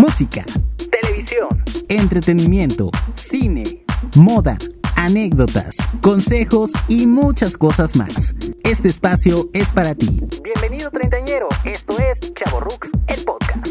música, televisión, entretenimiento, cine, moda, anécdotas, consejos y muchas cosas más. Este espacio es para ti. Bienvenido treintañero, esto es Chavo Rux, el podcast.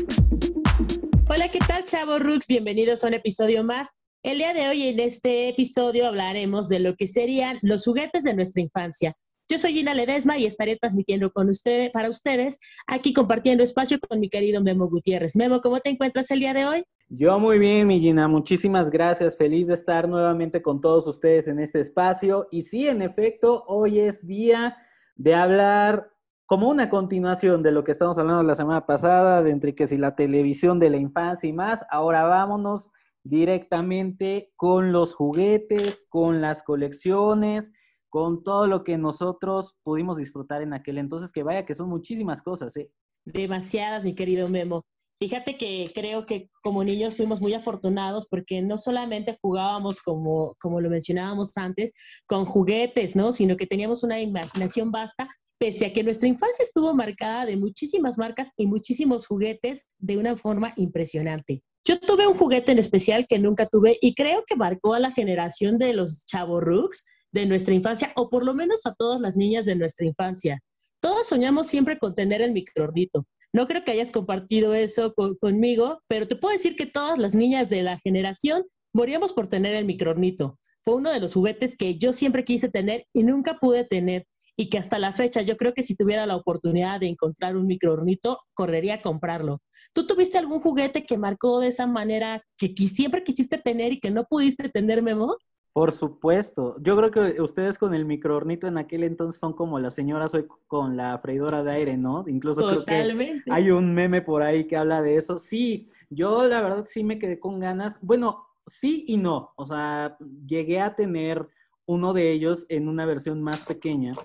Hola, ¿qué tal Chavo Rux? Bienvenidos a un episodio más. El día de hoy en este episodio hablaremos de lo que serían los juguetes de nuestra infancia. Yo soy Gina Ledesma y estaré transmitiendo con ustedes, para ustedes, aquí compartiendo espacio con mi querido Memo Gutiérrez. Memo, ¿cómo te encuentras el día de hoy? Yo muy bien, mi Gina, muchísimas gracias. Feliz de estar nuevamente con todos ustedes en este espacio. Y sí, en efecto, hoy es día de hablar como una continuación de lo que estamos hablando la semana pasada, de entre que si la televisión de la infancia y más. Ahora vámonos directamente con los juguetes, con las colecciones con todo lo que nosotros pudimos disfrutar en aquel entonces, que vaya que son muchísimas cosas, ¿eh? Demasiadas, mi querido Memo. Fíjate que creo que como niños fuimos muy afortunados porque no solamente jugábamos, como, como lo mencionábamos antes, con juguetes, ¿no? Sino que teníamos una imaginación vasta, pese a que nuestra infancia estuvo marcada de muchísimas marcas y muchísimos juguetes de una forma impresionante. Yo tuve un juguete en especial que nunca tuve y creo que marcó a la generación de los chavorruks, de nuestra infancia, o por lo menos a todas las niñas de nuestra infancia. Todos soñamos siempre con tener el microornito. No creo que hayas compartido eso conmigo, pero te puedo decir que todas las niñas de la generación moríamos por tener el microornito. Fue uno de los juguetes que yo siempre quise tener y nunca pude tener y que hasta la fecha yo creo que si tuviera la oportunidad de encontrar un microornito, correría a comprarlo. ¿Tú tuviste algún juguete que marcó de esa manera que siempre quisiste tener y que no pudiste tener, Memo? Por supuesto. Yo creo que ustedes con el microornito en aquel entonces son como las señoras hoy con la freidora de aire, ¿no? Incluso creo que hay un meme por ahí que habla de eso. Sí, yo la verdad sí me quedé con ganas. Bueno, sí y no. O sea, llegué a tener uno de ellos en una versión más pequeña,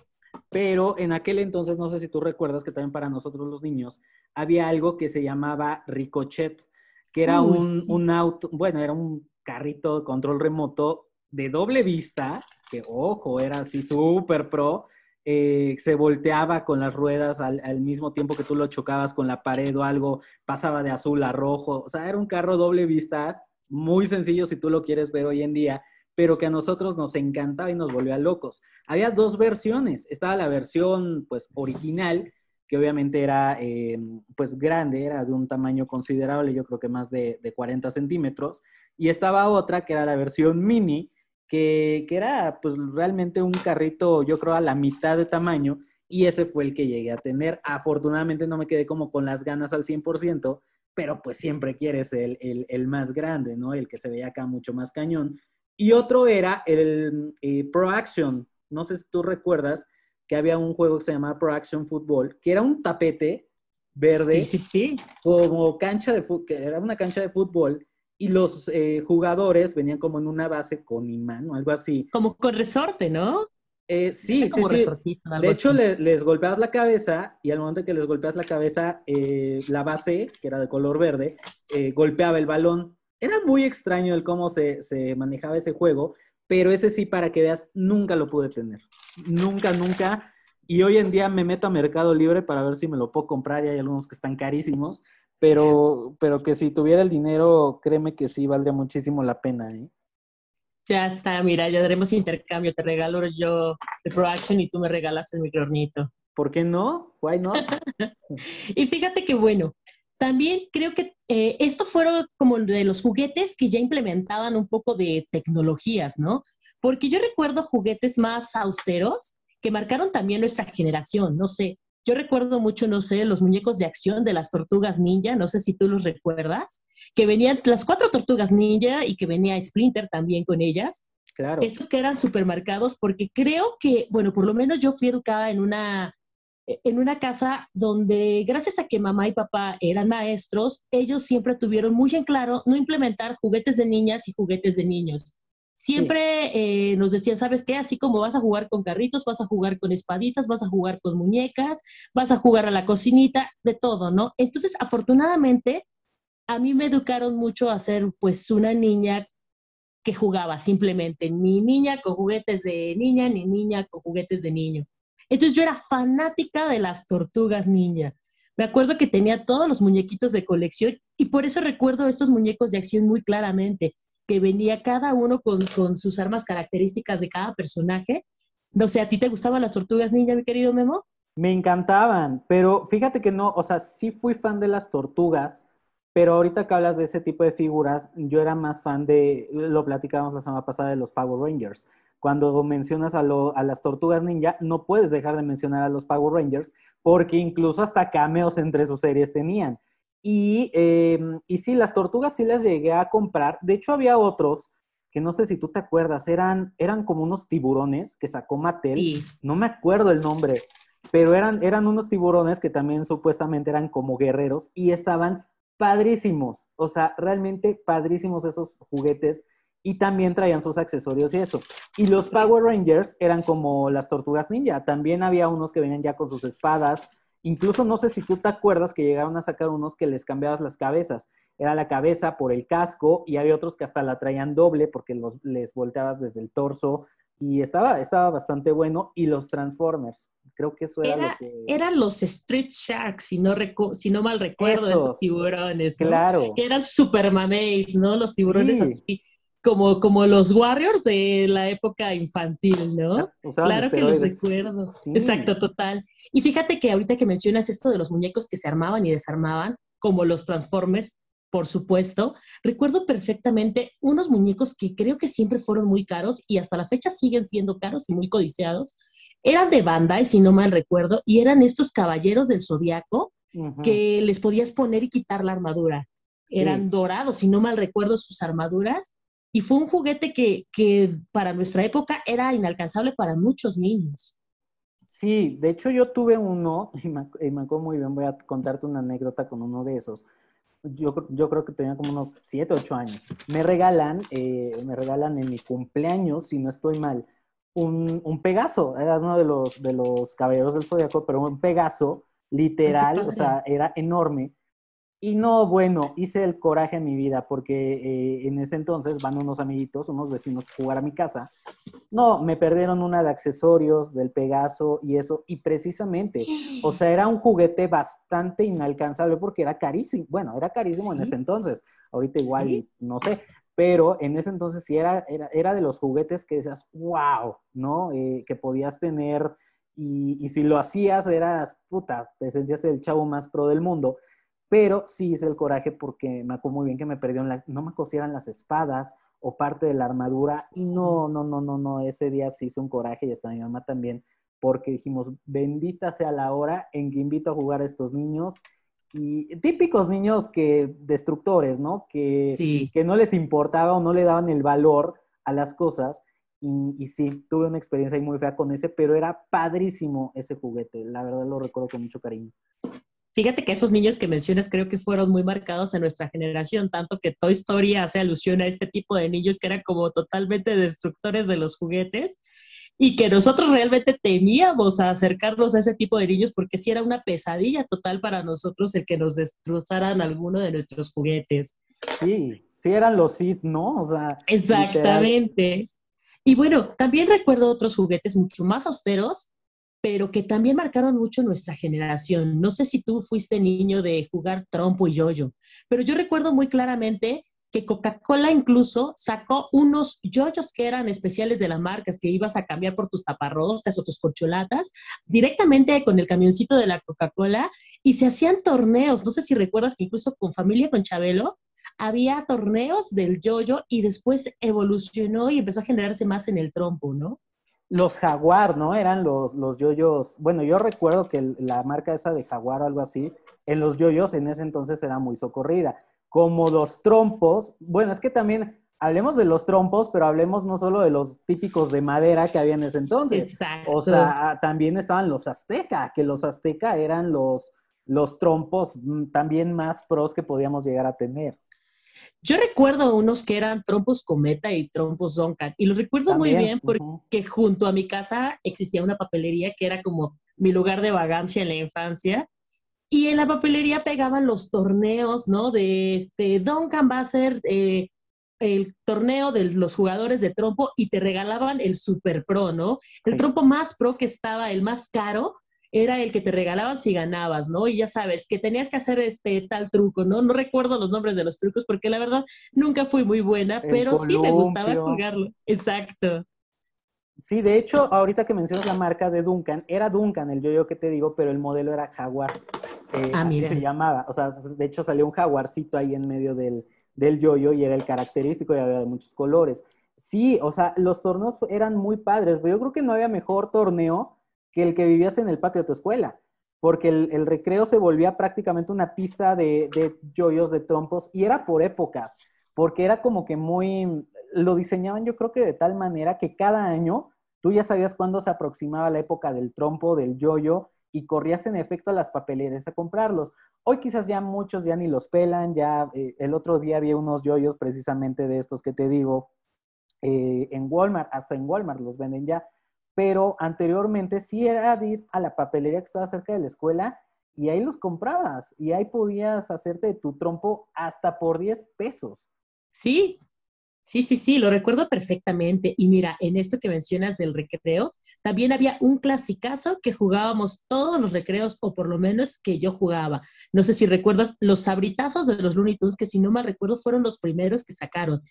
pero en aquel entonces, no sé si tú recuerdas que también para nosotros los niños había algo que se llamaba Ricochet, que era un, un auto, bueno, era un carrito de control remoto de doble vista, que ojo, era así súper pro, eh, se volteaba con las ruedas al, mismo tiempo que tú lo chocabas con la pared o algo, pasaba de azul a rojo, o sea, era un carro doble vista, muy sencillo si tú lo quieres ver hoy en día, pero que a nosotros nos encantaba y nos volvía locos. Había dos versiones, estaba la versión pues original, que obviamente era eh, pues grande, era de un tamaño considerable, yo creo que más de, de 40 centímetros, y estaba otra que era la versión mini, que, era pues realmente un carrito, yo creo, a la mitad de tamaño, y ese fue el que llegué a tener. Afortunadamente no me quedé como con las ganas al 100%, pero pues siempre quieres el, el, más grande, ¿no? El que se veía acá mucho más cañón. Y otro era el eh, Pro Action. No sé si tú recuerdas que había un juego que se llamaba Pro Action Football, que era un tapete verde, sí, sí, sí. como cancha de fútbol, que era una cancha de fútbol, y los eh, jugadores venían como en una base con imán o algo así. Como con resorte, ¿no? Eh, sí, sí, sí. De hecho, les golpeas la cabeza y al momento que les golpeas la cabeza, eh, la base, que era de color verde, golpeaba el balón. Era muy extraño el cómo se, se, manejaba ese juego, pero ese sí, para que veas, nunca lo pude tener. Nunca, nunca. Y hoy en día me meto a Mercado Libre para ver si me lo puedo comprar y hay algunos que están carísimos pero, pero que si tuviera el dinero, créeme que sí valdría muchísimo la pena, ¿eh? Ya está, mira, ya haremos intercambio. Te regalo yo el Pro Action y tú me regalas el microornito. ¿Por qué no? Why not? y fíjate que bueno, también creo que eh, esto fueron como de los juguetes que ya implementaban un poco de tecnologías, ¿no? Porque yo recuerdo juguetes más austeros que marcaron también nuestra generación. No sé, yo recuerdo mucho, no sé, los muñecos de acción de las tortugas ninja, no sé si tú los recuerdas, que venían las cuatro tortugas ninja y que venía Splinter también con ellas. Claro. Estos que eran supermercados, porque creo que, bueno, por lo menos yo fui educada en una, en una casa donde, gracias a que mamá y papá eran maestros, ellos siempre tuvieron muy en claro no implementar juguetes de niñas y juguetes de niños Siempre eh, nos decían, ¿sabes qué? Así como vas a jugar con carritos, vas a jugar con espaditas, vas a jugar con muñecas, vas a jugar a la cocinita, de todo, ¿no? Entonces, afortunadamente, a mí me educaron mucho a ser pues una niña que jugaba simplemente, ni niña con juguetes de niña, ni niña con juguetes de niño. Entonces yo era fanática de las tortugas ninja. Me acuerdo que tenía todos los muñequitos de colección y por eso recuerdo estos muñecos de acción muy claramente, que venía cada uno con, con sus armas características de cada personaje. No sé, ¿a ti te gustaban las tortugas ninja, mi querido Memo? Me encantaban, pero fíjate que no, o sea, sí fui fan de las tortugas, pero ahorita que hablas de ese tipo de figuras, yo era más fan de, lo platicábamos la semana pasada de los Power Rangers. Cuando mencionas a, a las tortugas ninja, no puedes dejar de mencionar a los Power Rangers, porque incluso hasta cameos entre sus series tenían. Y, em, y sí, las tortugas sí las llegué a comprar. De hecho, había otros que no sé si tú te acuerdas, eran, eran como unos tiburones que sacó Mattel. No me acuerdo el nombre, pero eran, eran unos tiburones que también supuestamente eran como guerreros y estaban padrísimos, o sea, realmente padrísimos esos juguetes y también traían sus accesorios y eso. Y los Power Rangers eran como las tortugas ninja, también había unos que venían ya con sus espadas, incluso no sé si tú te acuerdas que llegaron a sacar unos que les cambiabas las cabezas, era la cabeza por el casco y había otros que hasta la traían doble porque los, les volteabas desde el torso y estaba, estaba bastante bueno y los Transformers. Creo que eso era, lo que... Eran los Street Sharks, si no, si no mal recuerdo, esos, tiburones, Claro. Que eran super mameis, ¿no? Los tiburones así, como, como los Warriors de la época infantil, ¿no? claro que los recuerdo. Exacto, total. Y fíjate que ahorita que mencionas esto de los muñecos que se armaban y desarmaban, como los Transformers, por supuesto. Recuerdo perfectamente unos muñecos que creo que siempre fueron muy caros y hasta la fecha siguen siendo caros y muy codiciados. Eran de Bandai, si no mal recuerdo, y eran estos caballeros del zodiaco que les podías poner y quitar la armadura. Eran dorados, si no mal recuerdo, sus armaduras. Y fue un juguete que, que para nuestra época era inalcanzable para muchos niños. Sí, de hecho yo tuve uno, y me, y me acuerdo muy bien, voy a contarte una anécdota con uno de esos yo, yo creo que tenía como unos 7, 8 años. Me regalan, eh, me regalan en mi cumpleaños, si no estoy mal, un, un Pegaso. Era uno de los, de los caballeros del Zodiaco, pero un Pegaso literal, o sea, era enorme. Y no, bueno, hice el coraje en mi vida porque eh, en ese entonces van unos amiguitos, unos vecinos a jugar a mi casa. No, me perdieron una de accesorios del Pegaso y eso. Y precisamente, o sea, era un juguete bastante inalcanzable porque era carísimo. Bueno, era carísimo en ese entonces. Ahorita igual, no sé. Pero en ese entonces sí era, era, era de los juguetes que decías, wow, ¿no? Eh, que podías tener. Y, y si lo hacías, eras, puta, te sentías el chavo más pro del mundo pero sí hice el coraje porque me acuerdo muy bien que me perdieron las, no me cosieran las espadas o parte de la armadura y no, no, no, no, no, ese día sí hice un coraje y hasta mi mamá también porque dijimos, bendita sea la hora en que invito a jugar a estos niños y típicos niños que destructores, ¿no? Que, que no les importaba o no le daban el valor a las cosas. Y, y, sí, tuve una experiencia muy fea con ese, pero era padrísimo ese juguete. La verdad lo recuerdo con mucho cariño. Fíjate que esos niños que mencionas creo que fueron muy marcados en nuestra generación, tanto que Toy Story hace alusión a este tipo de niños que eran como totalmente destructores de los juguetes y que nosotros realmente temíamos a acercarnos a ese tipo de niños porque sí era una pesadilla total para nosotros el que nos destrozaran alguno de nuestros juguetes. Sí, sí eran los Sith, ¿no? O sea, exactamente. Y bueno, también recuerdo otros juguetes mucho más austeros pero que también marcaron mucho nuestra generación. No sé si tú fuiste niño de jugar trompo y yoyo, pero yo recuerdo muy claramente que Coca-Cola incluso sacó unos yoyos que eran especiales de la marca, que ibas a cambiar por tus taparroscas o tus corcholatas, directamente con el camioncito de la Coca-Cola, y se hacían torneos. No sé si recuerdas que incluso con familia con Chabelo había torneos del yoyo y después evolucionó y empezó a generarse más en el trompo, ¿no? Los Jaguar, ¿no? Eran los, los yoyos. Bueno, yo recuerdo que la marca esa de Jaguar o algo así, en los yoyos en ese entonces era muy socorrida. Como los trompos, bueno, es que también hablemos de los trompos, pero hablemos no solo de los típicos de madera que había en ese entonces. Exacto. O sea, también estaban los azteca, que los azteca eran los, los trompos mm, también más pros que podíamos llegar a tener. Yo recuerdo unos que eran trompos Cometa y trompos Duncan, y los recuerdo muy bien porque junto a mi casa existía una papelería que era como mi lugar de vagancia en la infancia, y en la papelería pegaban los torneos, ¿no? De este, Duncan va a ser eh, el torneo de los jugadores de trompo y te regalaban el Super Pro, ¿no? El trompo más pro que estaba, el más caro, era el que te regalaban si ganabas, ¿no? Y ya sabes, que tenías que hacer este tal truco, ¿no? No recuerdo los nombres de los trucos porque la verdad nunca fui muy buena, pero sí me gustaba jugarlo. Exacto. Sí, de hecho, ahorita que mencionas la marca de Duncan, era Duncan el yo-yo que te digo, pero el modelo era Jaguar. Eh, ah, así se llamaba. O sea, de hecho salió un jaguarcito ahí en medio del, del yo-yo y era el característico y había de muchos colores. Sí, o sea, los torneos eran muy padres, pero yo creo que no había mejor torneo que el que vivías en el patio de tu escuela, porque el, recreo se volvía prácticamente una pista de, de yoyos, de trompos, y era por épocas, porque era como que muy, lo diseñaban yo creo que de tal manera que cada año tú ya sabías cuándo se aproximaba la época del trompo, del yoyo, y corrías en efecto a las papeleras a comprarlos. Hoy quizás ya muchos ya ni los pelan, ya eh, el otro día había unos yoyos precisamente de estos que te digo eh, en Walmart, hasta en Walmart los venden ya, pero anteriormente sí era de ir a la papelería que estaba cerca de la escuela y ahí los comprabas y ahí podías hacerte tu trompo hasta por 10 pesos. Sí, Sí, sí, sí, lo recuerdo perfectamente. Y mira, en esto que mencionas del recreo, también había un clasicazo que jugábamos todos los recreos, o por lo menos que yo jugaba. No sé si recuerdas los sabritazos de los Looney Tunes, que si no me recuerdo fueron los primeros que sacaron.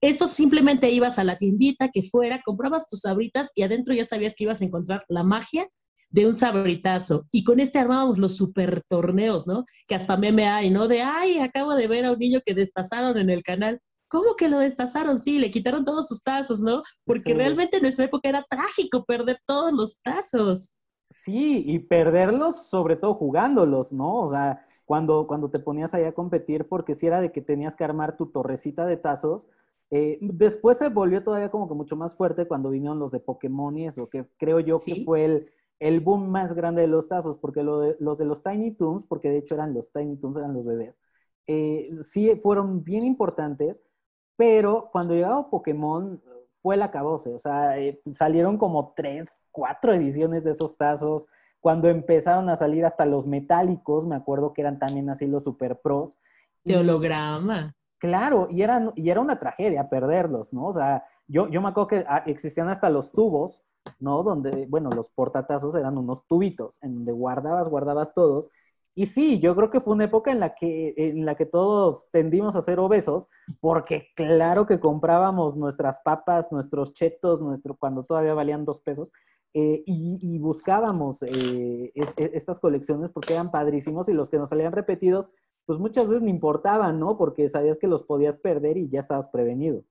Esto simplemente ibas a la tiendita que fuera, comprabas tus sabritas y adentro ya sabías que ibas a encontrar la magia de un sabritazo. Y con este armábamos los super torneos, ¿no? Que hasta meme hay, ¿no? De, ay, acabo de ver a un niño que destazaron en el canal. ¿Cómo que lo destazaron? Sí, le quitaron todos sus tazos, ¿no? Porque realmente en nuestra época era trágico perder todos los tazos. Sí, y perderlos sobre todo jugándolos, ¿no? O sea, cuando, cuando te ponías ahí a competir, porque si era de que tenías que armar tu torrecita de tazos, eh, después se volvió todavía como que mucho más fuerte cuando vinieron los de Pokémon y eso, que creo yo que fue el, el, boom más grande de los tazos, porque lo de, los de los Tiny Toons, porque de hecho eran los Tiny Toons, eran los bebés, eh, sí fueron bien importantes, pero cuando llegaba Pokémon fue la cabose, o sea, eh, salieron como tres, cuatro ediciones de esos tazos, cuando empezaron a salir hasta los metálicos, me acuerdo que eran también así los Super Pros. De holograma. Claro, y era, y era una tragedia perderlos, ¿no? O sea, yo, yo me acuerdo que ah, existían hasta los tubos, ¿no? Donde, bueno, los portatazos eran unos tubitos, en donde guardabas, guardabas todos. Y sí, yo creo que fue una época en la que, en la que todos tendimos a ser obesos, porque claro que comprábamos nuestras papas, nuestros chetos, nuestro, cuando todavía valían dos pesos, eh, y, buscábamos eh, e, estas colecciones porque eran padrísimos y los que nos salían repetidos pues muchas veces no importaban, ¿no? Porque sabías que los podías perder y ya estabas prevenido.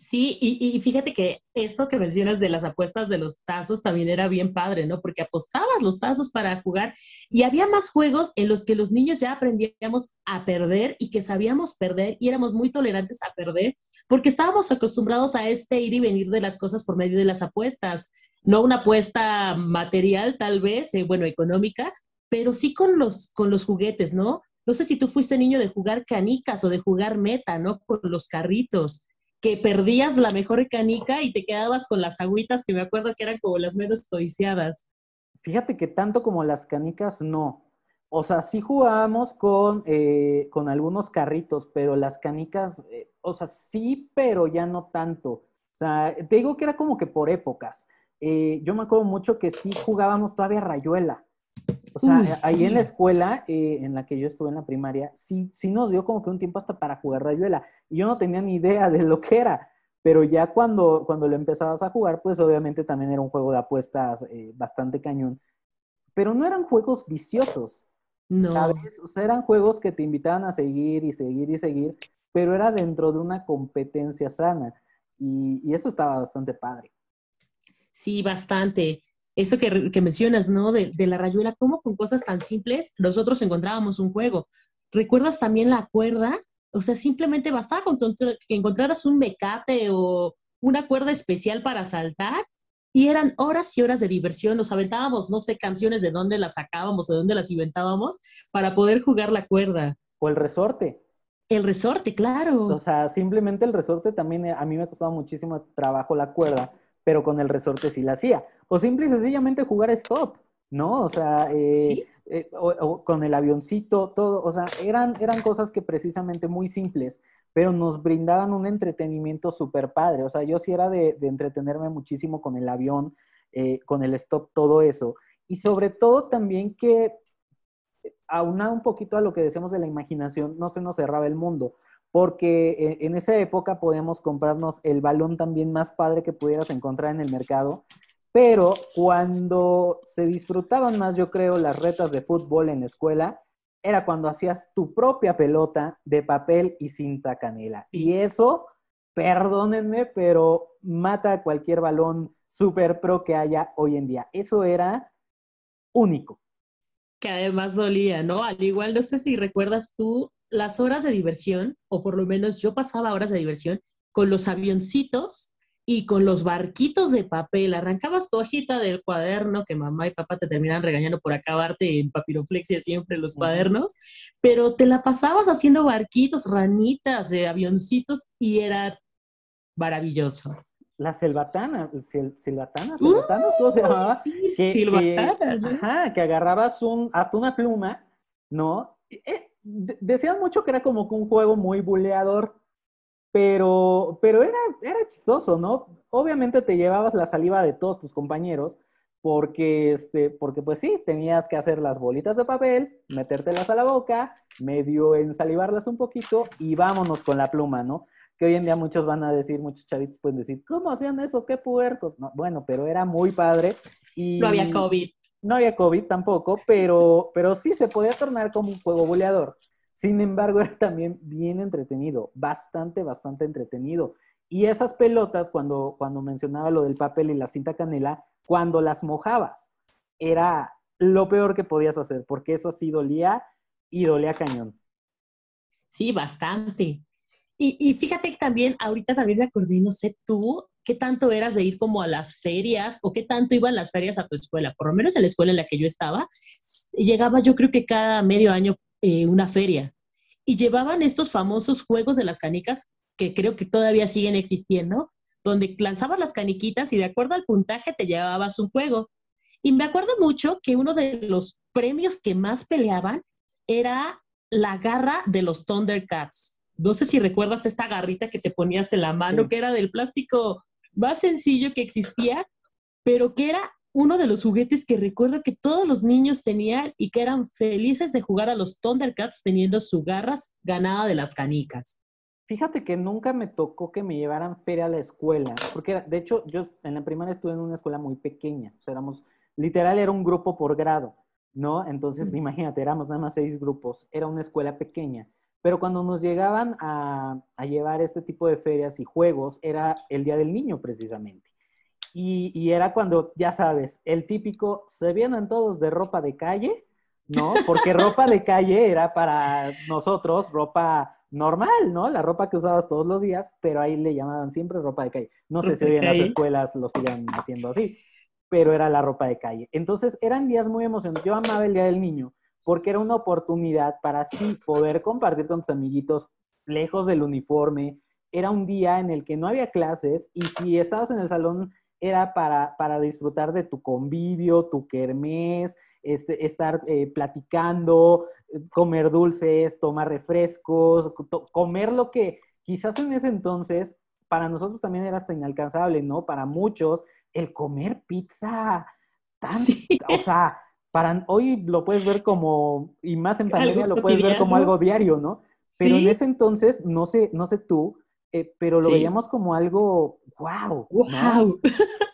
Sí, y, fíjate que esto que mencionas de las apuestas de los tazos también era bien padre, ¿no? Porque apostabas los tazos para jugar y había más juegos en los que los niños ya aprendíamos a perder y que sabíamos perder y éramos muy tolerantes a perder porque estábamos acostumbrados a este ir y venir de las cosas por medio de las apuestas. No una apuesta material, tal vez, eh, bueno, económica, pero sí con los, con los juguetes, ¿no? No sé si tú fuiste niño de jugar canicas o de jugar meta, ¿no? Con los carritos, que perdías la mejor canica y te quedabas con las agüitas que me acuerdo que eran como las menos codiciadas. Fíjate que tanto como las canicas, no. O sea, sí jugábamos con, eh, con algunos carritos, pero las canicas, eh, o sea, sí, pero ya no tanto. O sea, te digo que era como que por épocas. Eh, yo me acuerdo mucho que sí jugábamos todavía rayuela. O sea, ahí en la escuela eh, en la que yo estuve en la primaria, sí, sí nos dio como que un tiempo hasta para jugar rayuela. Y yo no tenía ni idea de lo que era. Pero ya cuando, cuando lo empezabas a jugar, pues obviamente también era un juego de apuestas eh, bastante cañón. Pero no eran juegos viciosos. No. ¿sabes? O sea, eran juegos que te invitaban a seguir y seguir y seguir, pero era dentro de una competencia sana. Y, y eso estaba bastante padre. Sí, bastante eso que, mencionas, ¿no? De, la rayuela, cómo con cosas tan simples nosotros encontrábamos un juego. ¿Recuerdas también la cuerda? O sea, simplemente bastaba con que encontraras un mecate o una cuerda especial para saltar y eran horas y horas de diversión. Nos aventábamos, no sé, canciones de dónde las sacábamos, de dónde las inventábamos para poder jugar la cuerda. O el resorte. El resorte, claro. O sea, simplemente el resorte también a mí me ha costado muchísimo trabajo la cuerda pero con el resorte sí la hacía. O simple y sencillamente jugar stop, ¿no? O sea, eh, eh, o, con el avioncito, todo, o sea, eran, eran cosas que precisamente muy simples, pero nos brindaban un entretenimiento súper padre. O sea, yo sí era de, entretenerme muchísimo con el avión, eh, con el stop, todo eso. y sobre todo también que aunado un poquito a lo que decíamos de la imaginación, no se nos cerraba el mundo, porque eh, en esa época podíamos comprarnos el balón también más padre que pudieras encontrar en el mercado, pero cuando se disfrutaban más, yo creo, las retas de fútbol en la escuela, era cuando hacías tu propia pelota de papel y cinta canela. Y eso, perdónenme, pero mata cualquier balón super pro que haya hoy en día. Eso era único que además dolía, ¿no? Al igual, no sé si recuerdas tú las horas de diversión, o por lo menos yo pasaba horas de diversión con los avioncitos y con los barquitos de papel. Arrancabas tu hojita del cuaderno, que mamá y papá te terminan regañando por acabarte en papiroflexia siempre los cuadernos, pero te la pasabas haciendo barquitos, ranitas de avioncitos y era maravilloso la selvatana, silvatana, silvatanas, ¿cómo se llamaba? Sí, que, ajá, que agarrabas un, hasta una pluma, ¿no? Eh, decían mucho que era como un juego muy buleador, pero, pero era, era chistoso, ¿no? Obviamente te llevabas la saliva de todos tus compañeros, porque, este, porque pues sí, tenías que hacer las bolitas de papel, metértelas a la boca, medio ensalivarlas un poquito y vámonos con la pluma, ¿no? que hoy en día muchos van a decir, muchos chavitos pueden decir, ¿cómo hacían eso? ¿Qué puercos? bueno, pero era muy padre. Y no había COVID. No había COVID tampoco, pero, pero sí se podía tornar como un juego boleador. Sin embargo, era también bien entretenido, bastante, bastante entretenido. Y esas pelotas, cuando, cuando mencionaba lo del papel y la cinta canela, cuando las mojabas, era lo peor que podías hacer, porque eso sí dolía y dolía cañón. Sí, bastante. Y, fíjate que también, ahorita también me acordé, no sé tú, qué tanto eras de ir como a las ferias o qué tanto iban las ferias a tu escuela. Por lo menos en la escuela en la que yo estaba, llegaba yo creo que cada medio año eh, una feria. Y llevaban estos famosos juegos de las canicas que creo que todavía siguen existiendo, donde lanzabas las caniquitas y de acuerdo al puntaje te llevabas un juego. Y me acuerdo mucho que uno de los premios que más peleaban era la garra de los Thundercats no sé si recuerdas esta garrita que te ponías en la mano, que era del plástico más sencillo que existía, pero que era uno de los juguetes que recuerdo que todos los niños tenían y que eran felices de jugar a los Thundercats teniendo su garras ganada de las canicas. Fíjate que nunca me tocó que me llevaran feria a la escuela, porque de hecho yo en la primaria estuve en una escuela muy pequeña, o sea, éramos, literal era un grupo por grado, ¿no? Entonces, imagínate, éramos nada más seis grupos, era una escuela pequeña. Pero cuando nos llegaban a, llevar este tipo de ferias y juegos, era el Día del Niño precisamente. Y, era cuando, ya sabes, el típico, se vienen todos de ropa de calle, ¿no? Porque ropa de calle era para nosotros ropa normal, ¿no? La ropa que usabas todos los días, pero ahí le llamaban siempre ropa de calle. No sé si hoy en las escuelas lo sigan haciendo así, pero era la ropa de calle. Entonces eran días muy emocionantes. Yo amaba el Día del Niño porque era una oportunidad para sí poder compartir con tus amiguitos lejos del uniforme. Era un día en el que no había clases y si estabas en el salón era para, para disfrutar de tu convivio, tu kermés, este, estar eh, platicando, comer dulces, tomar refrescos, comer lo que quizás en ese entonces para nosotros también era hasta inalcanzable, ¿no? Para muchos, el comer pizza tan, o sea, hoy lo puedes ver como, y más en pandemia lo puedes ver como algo diario, ¿no? Pero en ese entonces, no sé, no sé tú, eh, pero lo veíamos como algo, wow, wow.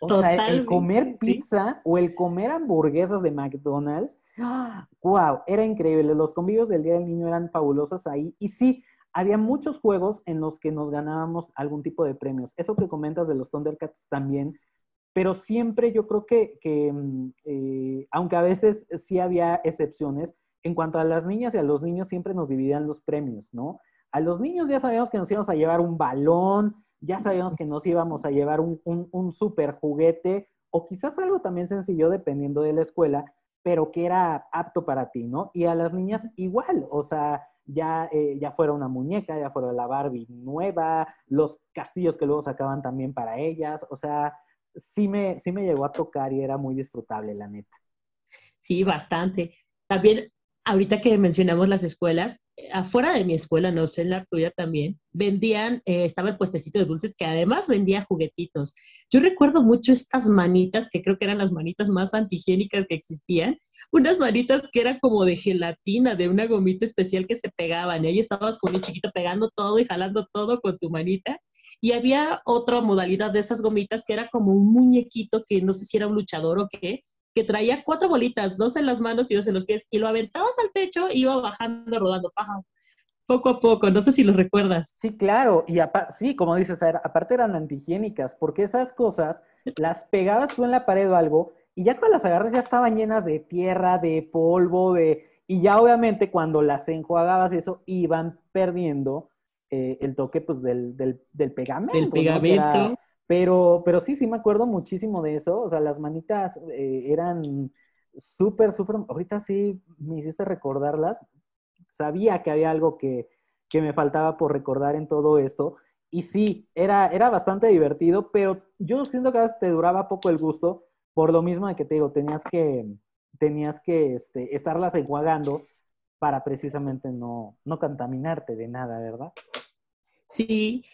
O sea, el comer pizza o el comer hamburguesas de McDonald's, wow, era increíble. Los convivios del Día del Niño eran fabulosos ahí. Y sí, había muchos juegos en los que nos ganábamos algún tipo de premios. Eso que comentas de los Thundercats también pero siempre yo creo que, mm, eh, aunque a veces sí había excepciones, en cuanto a las niñas y a los niños siempre nos dividían los premios, ¿no? A los niños ya sabíamos que nos íbamos a llevar un balón, ya sabíamos que nos íbamos a llevar un, un, super juguete o quizás algo también sencillo dependiendo de la escuela, pero que era apto para ti, ¿no? Y a las niñas igual, o sea, ya, eh, ya fuera una muñeca, ya fuera la Barbie nueva, los castillos que luego sacaban también para ellas, o sea, sí me, sí me llegó a tocar y era muy disfrutable, la neta. Sí, bastante. También ahorita que mencionamos las escuelas, afuera de mi escuela, no sé, en la tuya también, vendían, eh, estaba el puestecito de dulces que además vendía juguetitos. Yo recuerdo mucho estas manitas, que creo que eran las manitas más antihigiénicas que existían, unas manitas que eran como de gelatina, de una gomita especial que se pegaban, y ahí estabas con un chiquito pegando todo y jalando todo con tu manita. Y había otra modalidad de esas gomitas que era como un muñequito que no sé si era un luchador o qué, que traía cuatro bolitas, dos en las manos y dos en los pies, y lo aventabas al techo y iba bajando, rodando, paja, poco a poco. No sé si lo recuerdas. Sí, claro. Y sí, como dices, aparte eran antihigiénicas, porque esas cosas las pegabas tú en la pared o algo, y ya cuando las agarras ya estaban llenas de tierra, de polvo, de... Y ya obviamente cuando las enjuagabas eso, iban perdiendo eh, el toque pues del, del, del pegamento. Pero, pero sí, sí me acuerdo muchísimo de eso. O sea, las manitas eh, eran súper, súper. Ahorita sí me hiciste recordarlas. Sabía que había algo que, que, me faltaba por recordar en todo esto. Y sí, era, era bastante divertido, pero yo siento que a veces te duraba poco el gusto, por lo mismo de que te digo, tenías que, tenías que este, estarlas enjuagando para precisamente no, no contaminarte de nada, ¿verdad? Sí,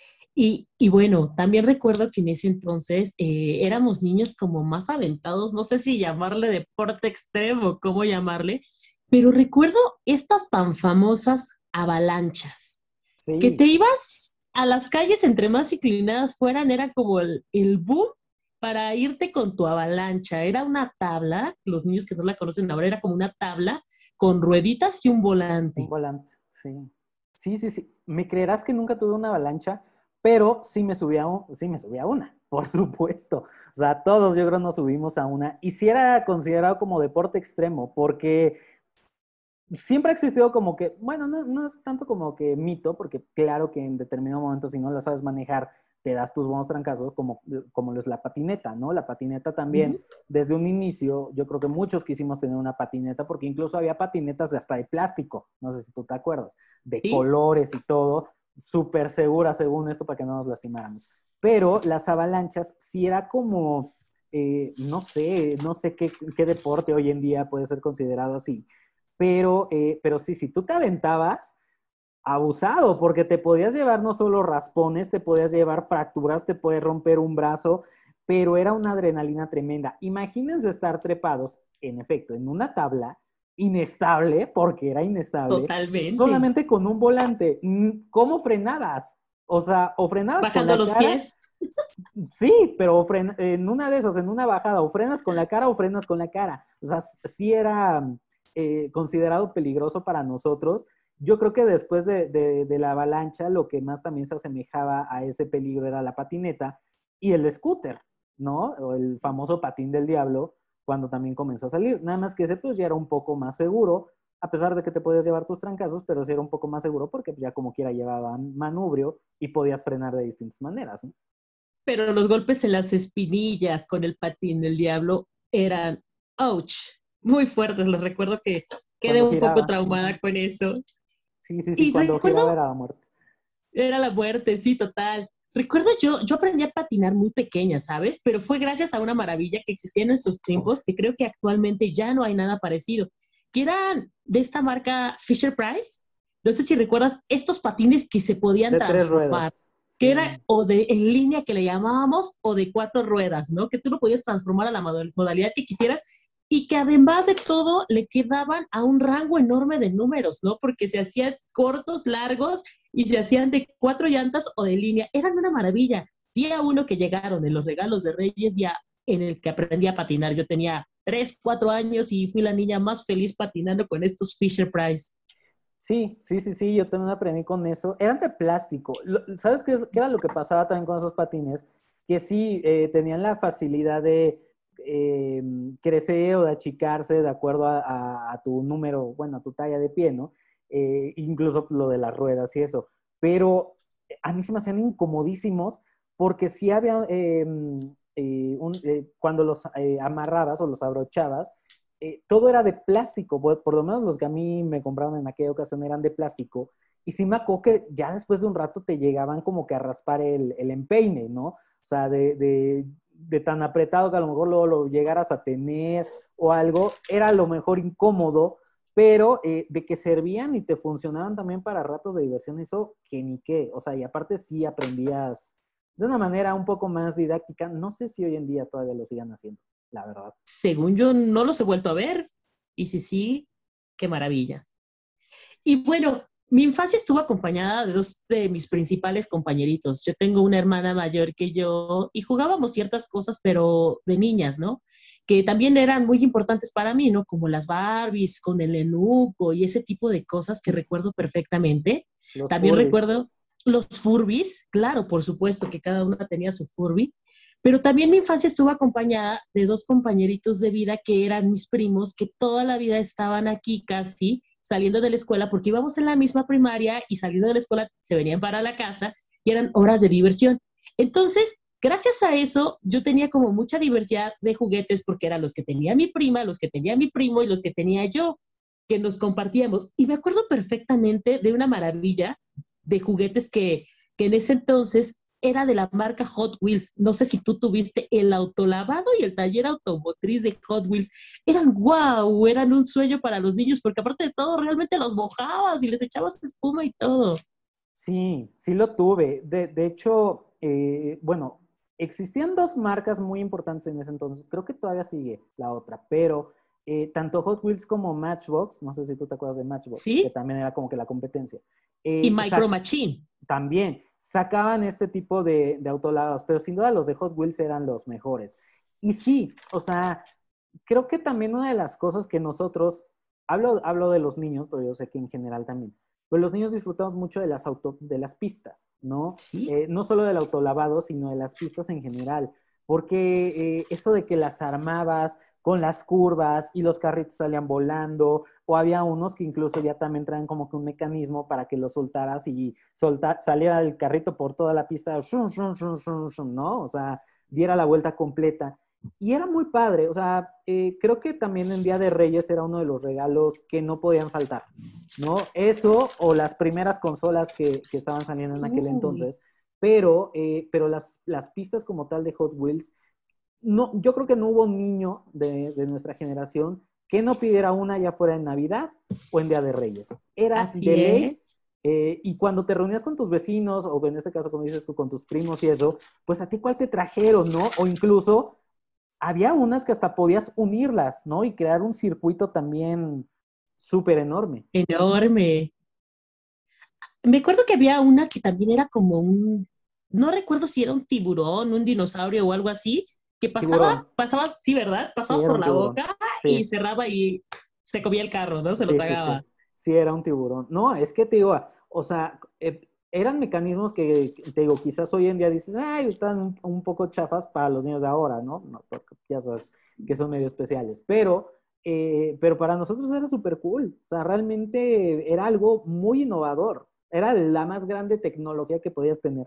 y, bueno, también recuerdo que en ese entonces eh, éramos niños como más aventados, no sé si llamarle deporte extremo o cómo llamarle, pero recuerdo estas tan famosas avalanchas, que te ibas a las calles entre más inclinadas fueran, era como el, el boom para irte con tu avalancha. Era una tabla, los niños que no la conocen ahora, era como una tabla con rueditas y un volante. Un volante, sí. Sí, sí, sí. ¿Me creerás que nunca tuve una avalancha? pero sí me subí a, sí me subí a una, por supuesto. O sea, todos yo creo nos subimos a una. Y sí era considerado como deporte extremo, porque siempre ha existido como que, bueno, no, no es tanto como que mito, porque claro que en determinado momento si no lo sabes manejar, te das tus buenos trancazos, como, como lo es la patineta, ¿no? La patineta también, desde un inicio, yo creo que muchos quisimos tener una patineta, porque incluso había patinetas de hasta de plástico, no sé si tú te acuerdas, de colores y todo, súper segura según esto para que no nos lastimáramos. Pero las avalanchas sí era como, eh, no sé, no sé qué, deporte hoy en día puede ser considerado así, pero, eh, pero sí, si tú te aventabas, abusado, porque te podías llevar no solo raspones, te podías llevar fracturas, te puedes romper un brazo, pero era una adrenalina tremenda. Imagínense estar trepados, en efecto, en una tabla inestable, porque era inestable. Totalmente. Solamente con un volante. Mm, ¿Cómo frenabas? O sea, o frenabas. Bajando los pies. Sí, pero en una de esas, en una bajada, o frenas con la cara o frenas con la cara. O sea, sí era eh, considerado peligroso para nosotros. Yo creo que después de, de, la avalancha, lo que más también se asemejaba a ese peligro era la patineta y el scooter, ¿no? O el famoso patín del diablo, cuando también comenzó a salir. Nada más que ese pues ya era un poco más seguro, a pesar de que te podías llevar tus trancazos, pero sí era un poco más seguro porque ya como quiera llevaban manubrio y podías frenar de distintas maneras. Pero los golpes en las espinillas con el patín del diablo eran, ouch, muy fuertes. Les recuerdo que quedé un poco traumada con eso. Sí, sí, sí, cuando giraba era la muerte. Era la muerte, sí, total. Recuerdo yo, yo aprendí a patinar muy pequeña, ¿sabes? Pero fue gracias a una maravilla que existía en esos tiempos, que creo que actualmente ya no hay nada parecido, que eran de esta marca Fisher Price. No sé si recuerdas estos patines que se podían transformar. Que era o de en línea que le llamábamos o de cuatro ruedas, ¿no? Que tú lo podías transformar a la modalidad que quisieras y que además de todo le quedaban a un rango enorme de números, ¿no? Porque se hacían cortos, largos y se hacían de cuatro llantas o de línea. Eran una maravilla. Día uno que llegaron de los regalos de Reyes, día en el que aprendí a patinar. Yo tenía tres, cuatro años y fui la niña más feliz patinando con estos Fisher Price. Sí, sí, sí, sí, yo también aprendí con eso. Eran de plástico. ¿Sabes qué, era lo que pasaba también con esos patines? Que sí, eh, tenían la facilidad de eh, crecer o de achicarse de acuerdo a, tu número, bueno, a tu talla de pie, ¿no? Eh, incluso lo de las ruedas y eso. Pero a mí se me hacían incomodísimos porque si había, em, eh, cuando los amarrabas o los abrochabas, todo era de plástico, por, lo menos los que a mí me compraron en aquella ocasión eran de plástico, y sí me acuerdo que ya después de un rato te llegaban como que a raspar el, empeine, ¿no? O sea, de, de tan apretado que a lo mejor luego lo llegaras a tener o algo, era a lo mejor incómodo, pero eh, de que servían y te funcionaban también para ratos de diversión, eso que ni qué, o sea, y aparte sí aprendías de una manera un poco más didáctica, no sé si hoy en día todavía lo sigan haciendo, la verdad. Según yo, no los he vuelto a ver, y si sí, qué maravilla. Y bueno, mi infancia estuvo acompañada de dos de mis principales compañeritos. Yo tengo una hermana mayor que yo y jugábamos ciertas cosas, pero de niñas, ¿no? Que también eran muy importantes para mí, ¿no? Como las Barbies con el enuco y ese tipo de cosas que recuerdo perfectamente. también recuerdo los Furbis, claro, por supuesto que cada una tenía su Furby. Pero también mi infancia estuvo acompañada de dos compañeritos de vida que eran mis primos, que toda la vida estaban aquí casi saliendo de la escuela, porque íbamos en la misma primaria y saliendo de la escuela se venían para la casa y eran horas de diversión. Entonces, gracias a eso, yo tenía como mucha diversidad de juguetes porque eran los que tenía mi prima, los que tenía mi primo y los que tenía yo, que nos compartíamos. Y me acuerdo perfectamente de una maravilla de juguetes que, en ese entonces era de la marca Hot Wheels. No sé si tú tuviste el autolavado y el taller automotriz de Hot Wheels. Eran wow, eran un sueño para los niños, porque aparte de todo, realmente los mojabas y les echabas espuma y todo. Sí, sí lo tuve. De, hecho, eh, bueno, existían dos marcas muy importantes en ese entonces. Creo que todavía sigue la otra, pero eh, tanto Hot Wheels como Matchbox, no sé si tú te acuerdas de Matchbox, que también era como que la competencia. Eh, y Micro Machine. También sacaban este tipo de, de autolavados, pero sin duda los de Hot Wheels eran los mejores. Y sí, o sea, creo que también una de las cosas que nosotros, hablo, hablo de los niños, pero yo sé que en general también, pues los niños disfrutamos mucho de las, auto, de las pistas, ¿no? Sí. Eh, no solo del autolavado, sino de las pistas en general, porque eh, eso de que las armabas, con las curvas y los carritos salían volando, o había unos que incluso ya también traen como que un mecanismo para que lo soltaras y solta, saliera el carrito por toda la pista, ¿no? O sea, diera la vuelta completa. Y era muy padre, o sea, eh, creo que también en Día de Reyes era uno de los regalos que no podían faltar, ¿no? Eso o las primeras consolas que, que estaban saliendo en aquel entonces, pero, eh, pero las, las pistas como tal de Hot Wheels no, yo creo que no hubo niño de, nuestra generación que no pidiera una ya fuera en Navidad o en Día de Reyes. Era de ley. Eh, y cuando te reunías con tus vecinos, o en este caso, como dices tú, con tus primos y eso, pues a ti cuál te trajeron, ¿no? O incluso había unas que hasta podías unirlas, ¿no? Y crear un circuito también súper enorme. Enorme. Me acuerdo que había una que también era como un, no recuerdo si era un tiburón, un dinosaurio o algo así, que pasaba, pasaba, sí, ¿verdad? Pasaba por la boca y cerraba y se comía el carro, ¿no? Se lo tragaba. Sí, era un tiburón. No, es que te digo, o sea, eh, eran mecanismos que, te digo, quizás hoy en día dices, ay, están un, poco chafas para los niños de ahora, ¿no? no porque ya sabes que son medio especiales, pero, eh, pero para nosotros era súper cool. O sea, realmente era algo muy innovador. Era la más grande tecnología que podías tener.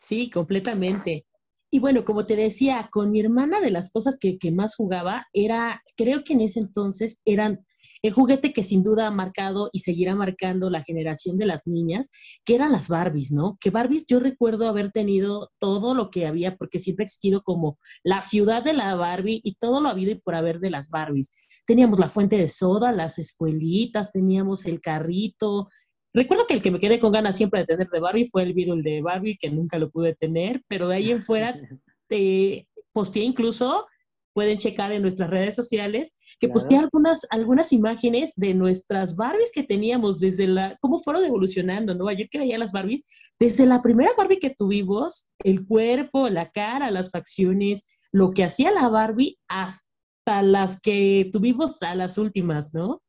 Sí, completamente. Y bueno, como te decía, con mi hermana de las cosas que, más jugaba era, creo que en ese entonces eran el juguete que sin duda ha marcado y seguirá marcando la generación de las niñas, que eran las Barbies, ¿no? Que Barbies yo recuerdo haber tenido todo lo que había, porque siempre ha existido como la ciudad de la Barbie y todo lo habido y por haber de las Barbies. Teníamos la fuente de soda, las escuelitas, teníamos el carrito, Recuerdo que el que me quedé con ganas siempre de tener de Barbie fue el Beetle de Barbie, que nunca lo pude tener, pero de ahí en fuera te posteé incluso, pueden checar en nuestras redes sociales, que posteé algunas, algunas imágenes de nuestras Barbies que teníamos desde la, cómo fueron evolucionando, ¿no? Ayer que veía las Barbies, desde la primera Barbie que tuvimos, el cuerpo, la cara, las facciones, lo que hacía la Barbie hasta las que tuvimos a las últimas, ¿no?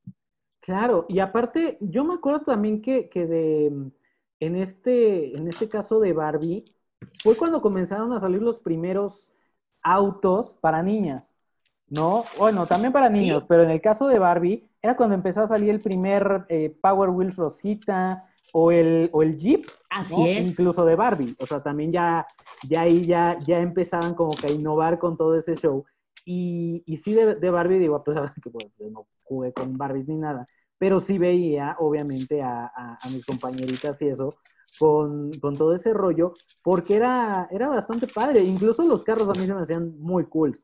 Claro, y aparte, yo me acuerdo también que, que de, mm, en, este, en este caso de Barbie, fue cuando comenzaron a salir los primeros autos para niñas, ¿no? Bueno, también para niños, pero en el caso de Barbie, era cuando empezó a salir el primer eh, Power Wheels Rosita o el, o el Jeep, Así es. incluso de Barbie. O sea, también ya, ya ahí ya, ya empezaban como que a innovar con todo ese show. Y, y sí, de, de Barbie, digo, a pesar de que pues, yo no jugué con Barbies ni nada, pero sí veía, obviamente, a, mis compañeritas y eso, con, todo ese rollo, porque era, era bastante padre. Incluso los carros a mí se me hacían muy cool.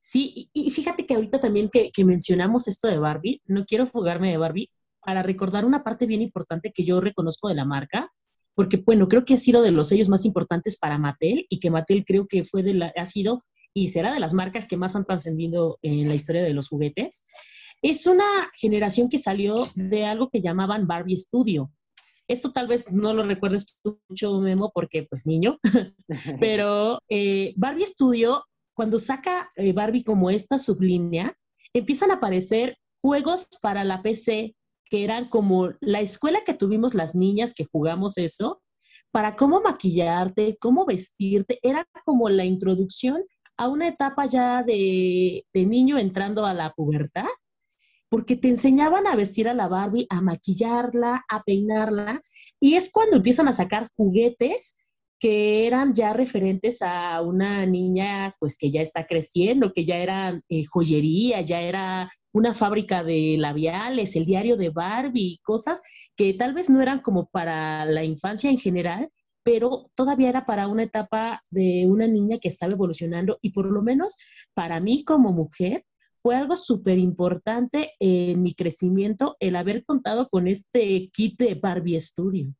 Sí, y, fíjate que ahorita también que, que mencionamos esto de Barbie, no quiero fugarme de Barbie, para recordar una parte bien importante que yo reconozco de la marca, porque bueno, creo que ha sido de los sellos más importantes para Mattel y que Mattel creo que fue de la, ha sido y será de las marcas que más han trascendido en la historia de los juguetes. Es una generación que salió de algo que llamaban Barbie Studio. Esto tal vez no lo recuerdes mucho, Memo, porque pues niño, pero eh, Barbie Studio, cuando saca eh, Barbie como esta sublínea, empiezan a aparecer juegos para la PC que eran como la escuela que tuvimos las niñas que jugamos eso, para cómo maquillarte, cómo vestirte, era como la introducción a una etapa ya de, niño entrando a la pubertad, porque te enseñaban a vestir a la Barbie, a maquillarla, a peinarla, y es cuando empiezan a sacar juguetes que eran ya referentes a una niña pues que ya está creciendo, que ya era eh, joyería, ya era una fábrica de labiales, el diario de Barbie, cosas que tal vez no eran como para la infancia en general, pero todavía era para una etapa de una niña que estaba evolucionando y por lo menos para mí como mujer fue algo súper importante en mi crecimiento el haber contado con este kit de Barbie Studio.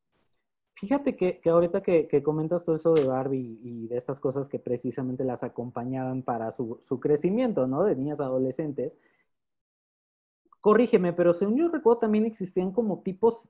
Fíjate que, ahorita que, comentas todo eso de Barbie y de estas cosas que precisamente las acompañaban para su, crecimiento, ¿no? De niñas adolescentes, corrígeme, pero según yo recuerdo también existían como tipos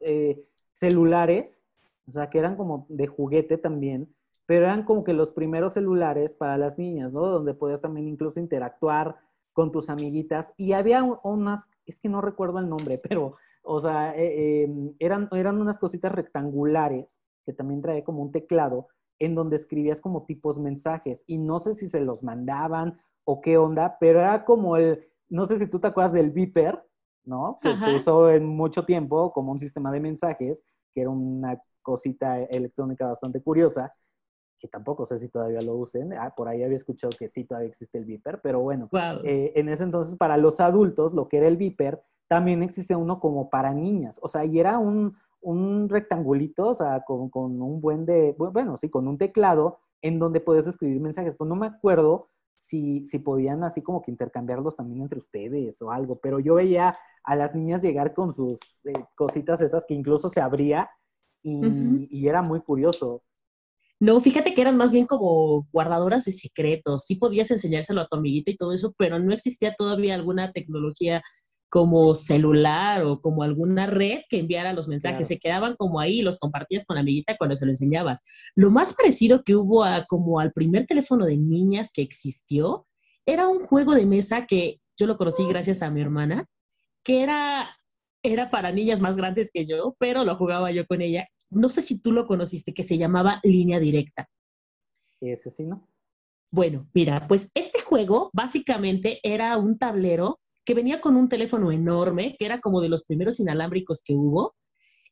eh, celulares, o sea, que eran como de juguete también, pero eran como que los primeros celulares para las niñas, ¿no? Donde podías también incluso interactuar con tus amiguitas y había unas, es que no recuerdo el nombre, pero, o sea, eh, em, eran, eran unas cositas rectangulares que también traía como un teclado en donde escribías como tipos mensajes y no sé si se los mandaban o qué onda, pero era como el, no sé si tú te acuerdas del Viper, ¿no? Que se usó en mucho tiempo como un sistema de mensajes, que era una cosita electrónica bastante curiosa, que tampoco sé si todavía lo usen. Ah, por ahí había escuchado que sí todavía existe el Viper, pero bueno, eh, en ese entonces para los adultos, lo que era el Viper, también existe uno como para niñas, o sea, y era un, un rectangulito, o sea, con, con un buen de, bueno, sí, con un teclado en donde puedes escribir mensajes. Pues no me acuerdo si, si podían así como que intercambiarlos también entre ustedes o algo, pero yo veía a las niñas llegar con sus eh, cositas esas que incluso se abría y, era muy curioso. No, fíjate que eran más bien como guardadoras de secretos. Sí podías enseñárselo a tu amiguita y todo eso, pero no existía todavía alguna tecnología como celular o como alguna red que enviara los mensajes. Se quedaban como ahí, los compartías con la amiguita cuando se lo enseñabas. Lo más parecido que hubo a, como al primer teléfono de niñas que existió era un juego de mesa que yo lo conocí gracias a mi hermana, que era, era para niñas más grandes que yo, pero lo jugaba yo con ella. No sé si tú lo conociste, que se llamaba Línea Directa. Ese sí, ¿no? Bueno, mira, pues este juego básicamente era un tablero que venía con un teléfono enorme, que era como de los primeros inalámbricos que hubo,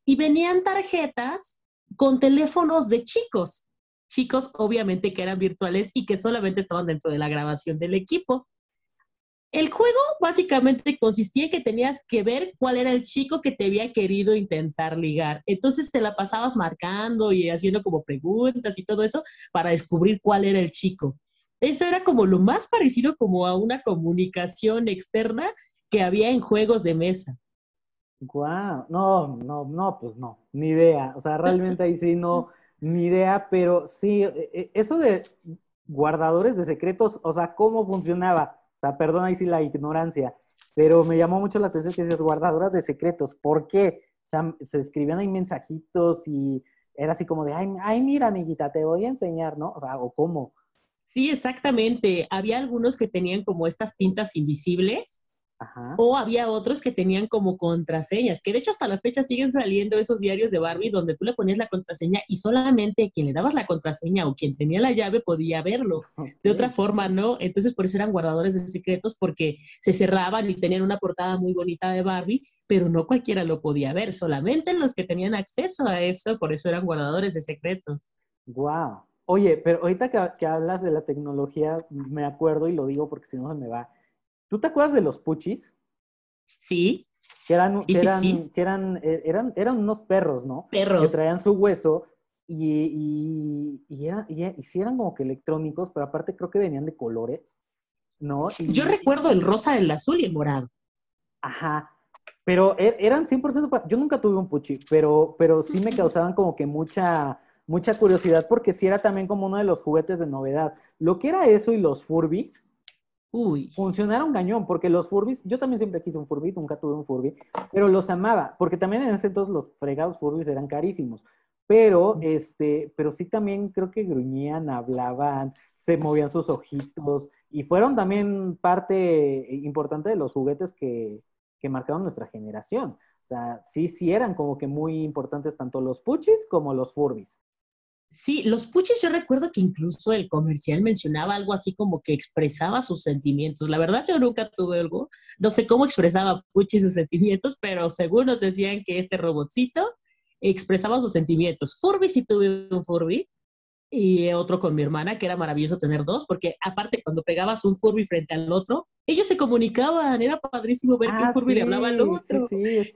y venían tarjetas con teléfonos de chicos, chicos obviamente que eran virtuales y que solamente estaban dentro de la grabación del equipo. El juego básicamente consistía en que tenías que ver cuál era el chico que te había querido intentar ligar. Entonces te la pasabas marcando y haciendo como preguntas y todo eso para descubrir cuál era el chico. Eso era como lo más parecido como a una comunicación externa que había en juegos de mesa. Guau, no, no, no, pues no, ni idea. O sea, realmente ahí sí no, ni idea, pero sí, e, e, eso de guardadores de secretos, o sea, ¿cómo funcionaba? O sea, perdón ahí sí la ignorancia, pero me llamó mucho la atención que decías guardadoras de secretos. ¿Por qué? O sea, se escribían ahí mensajitos y era así como de, ay, ay, mira, amiguita, te voy a enseñar, ¿no? O sea, o cómo. Sí, exactamente. Había algunos que tenían como estas tintas invisibles o había otros que tenían como contraseñas, que de hecho hasta la fecha siguen saliendo esos diarios de Barbie donde tú le ponías la contraseña y solamente quien le dabas la contraseña o quien tenía la llave podía verlo. De otra forma, no. Entonces por eso eran guardadores de secretos porque se cerraban y tenían una portada muy bonita de Barbie, pero no cualquiera lo podía ver, solamente los que tenían acceso a eso, por eso eran guardadores de secretos. Wow. Oye, pero ahorita que, hablas de la tecnología, me acuerdo y lo digo porque si no se me va. ¿Tú te acuerdas de los puchis? Sí. Que eran, que eran, eh, eran, eran, unos perros, ¿no? Perros. Que traían su hueso y, y, y, y, sí eran como que electrónicos, pero aparte creo que venían de colores. ¿no? Yo recuerdo el rosa, el azul y el morado. Ajá, pero er, eran 100% Yo nunca tuve un puchi, pero, pero sí me causaban como que mucha, mucha curiosidad porque sí era también como uno de los juguetes de novedad. Lo que era eso y los Furbies, Uy. Funcionaron cañón, porque los Furbies, yo también siempre quise un Furby, nunca tuve un Furby, pero los amaba, porque también en ese entonces los fregados Furbies eran carísimos. Pero, este, pero sí también creo que gruñían, hablaban, se movían sus ojitos, y fueron también parte importante de los juguetes que, que marcaron nuestra generación. O sea, sí, sí eran como que muy importantes tanto los Puchis como los Furbies. Sí, los puchis yo recuerdo que incluso el comercial mencionaba algo así como que expresaba sus sentimientos. La verdad yo nunca tuve algo, no sé cómo expresaba puchis sus sentimientos, pero según nos decían que este robotcito expresaba sus sentimientos. Furby sí tuve un Furby, y otro con mi hermana, que era maravilloso tener dos, porque aparte cuando pegabas un Furby frente al otro, ellos se comunicaban, era padrísimo ver que un ah, Furby le hablaba al otro.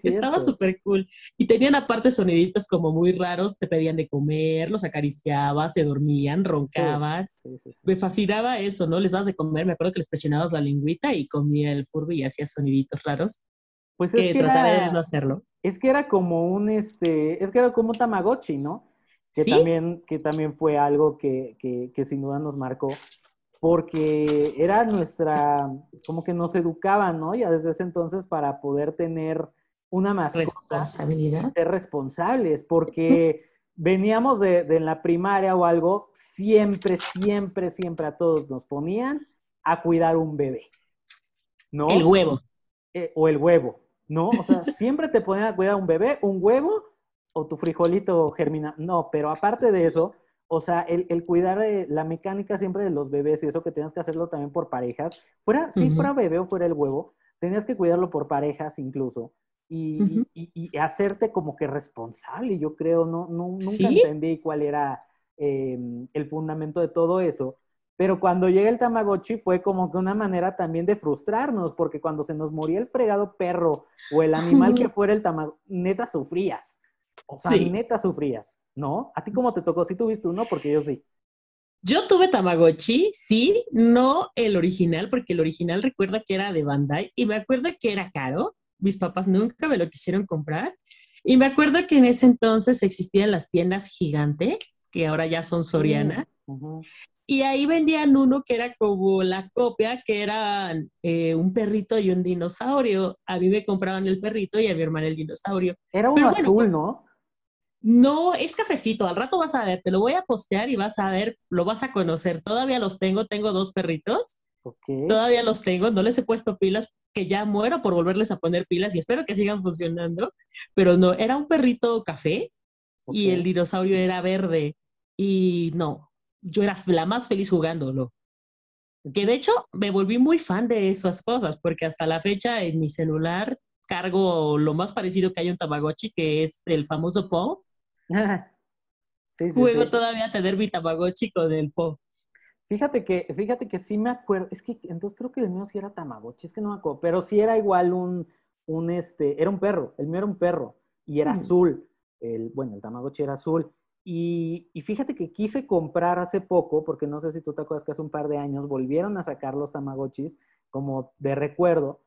Estaba súper cool. Y tenían aparte soniditos como muy raros, te pedían de comer, los acariciabas, se dormían, roncaban. Me fascinaba eso, ¿no? Les dabas de comer, me acuerdo que les presionabas la lengüita y comía el Furby y hacía soniditos raros. Pues es que, trataré de no hacerlo. Es que era como un, este, es que era como un Tamagotchi, ¿no? Que, también, que también fue algo que, que, sin duda nos marcó, porque era nuestra, como que nos educaban, ¿no? Ya desde ese entonces para poder tener una más responsabilidad. Ser responsables, porque veníamos de, de la primaria o algo, siempre, siempre, siempre a todos nos ponían a cuidar un bebé, ¿no? El huevo. Eh, o el huevo, ¿no? O sea, siempre te ponían a cuidar un bebé, un huevo o tu frijolito germina. No, pero aparte de eso, o sea, el, cuidar de la mecánica siempre de los bebés y eso que tenías que hacerlo también por parejas, fuera, si fuera bebé o fuera el huevo, tenías que cuidarlo por parejas incluso. Y, hacerte como que responsable, yo creo, no, nunca entendí cuál era em, el fundamento de todo eso. Pero cuando llega el Tamagotchi fue como que una manera también de frustrarnos, porque cuando se nos moría el fregado perro o el animal que fuera el Tamagotchi, neta sufrías. O sea, neta sufrías, ¿no? ¿A ti cómo te tocó? ¿Sí tuviste uno? Porque yo sí. Yo tuve Tamagotchi, sí, no el original, porque el original recuerda que era de Bandai y me acuerdo que era caro. Mis papás nunca me lo quisieron comprar. Y me acuerdo que en ese entonces existían las tiendas gigante, que ahora ya son Soriana. Y ahí vendían uno que era como la copia, que era eh, un perrito y un dinosaurio. A mí me compraban el perrito y a mi hermana el dinosaurio. Era uno azul, ¿no? No, es cafecito. Al rato vas a ver, te lo voy a postear y vas a ver, lo vas a conocer. Todavía los tengo, tengo dos perritos. Todavía los tengo, no les he puesto pilas, que ya muero por volverles a poner pilas y espero que sigan funcionando. Pero no, era un perrito café y el dinosaurio era verde. Y no, yo era la más feliz jugándolo. Que de hecho me volví muy fan de esas cosas, porque hasta la fecha en mi celular cargo lo más parecido que hay un Tamagotchi, que es el famoso Po. Juego todavía a tener mi Tamagotchi con el Po. Fíjate que, fíjate que sí me acuerdo, es que entonces creo que el mío sí era Tamagotchi, es que no me acuerdo, pero sí era igual un, un este, era un perro, el mío era un perro y era mm. azul, el, bueno, el Tamagotchi era azul. Y, y, fíjate que quise comprar hace poco, porque no sé si tú te acuerdas que hace un par de años volvieron a sacar los Tamagotchis como de recuerdo,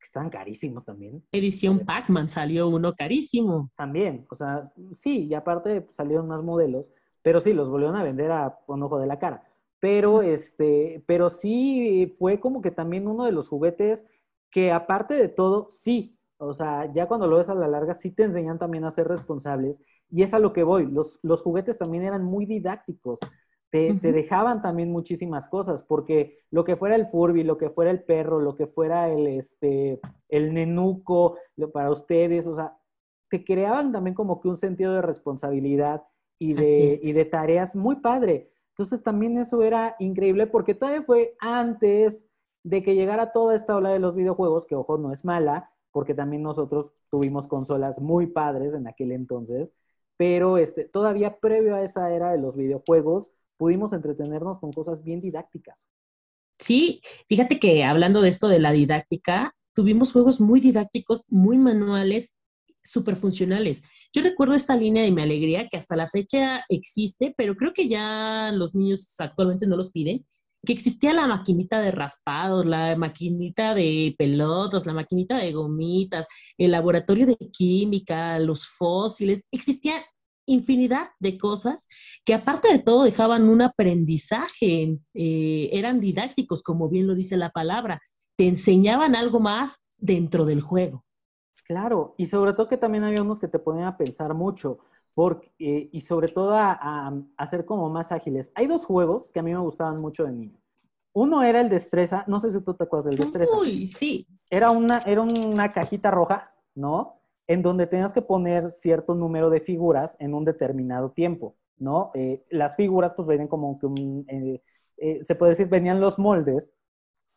están carísimos también. Edición Pac-Man salió uno carísimo. También, o sea, sí, y aparte salieron más modelos, pero sí, los volvieron a vender a un ojo de la cara. Pero, este, pero sí fue como que también uno de los juguetes que aparte de todo, sí, o sea, ya cuando lo ves a la larga, sí te enseñan también a ser responsables. Y es a lo que voy. Los, los juguetes también eran muy didácticos te, dejaban también muchísimas cosas, porque lo que fuera el Furby, lo que fuera el perro, lo que fuera el, este, el nenuco, para ustedes, o sea, te creaban también como que un sentido de responsabilidad y de, y de tareas muy padre. Entonces también eso era increíble porque todavía fue antes de que llegara toda esta ola de los videojuegos, que ojo, no es mala, porque también nosotros tuvimos consolas muy padres en aquel entonces, pero este, todavía previo a esa era de los videojuegos, pudimos entretenernos con cosas bien didácticas. Sí, fíjate que hablando de esto de la didáctica, tuvimos juegos muy didácticos, muy manuales, súper funcionales. Yo recuerdo esta línea de mi alegría que hasta la fecha existe, pero creo que ya los niños actualmente no los piden. Que existía la maquinita de raspados, la maquinita de pelotas, la maquinita de gomitas, el laboratorio de química, los fósiles, existía infinidad de cosas que aparte de todo dejaban un aprendizaje, eh, eran didácticos, como bien lo dice la palabra, te enseñaban algo más dentro del juego. Claro, y sobre todo que también había que te ponían a pensar mucho, porque, eh, y sobre todo a, a, ser como más ágiles. Hay dos juegos que a mí me gustaban mucho de niño. Uno era el Destreza, no sé si tú te acuerdas del Destreza. Uy, sí. Era una, era una cajita roja, ¿no? En donde tenías que poner cierto número de figuras en un determinado tiempo, ¿no? Eh, las figuras pues venían como que un, eh, se puede decir, venían los moldes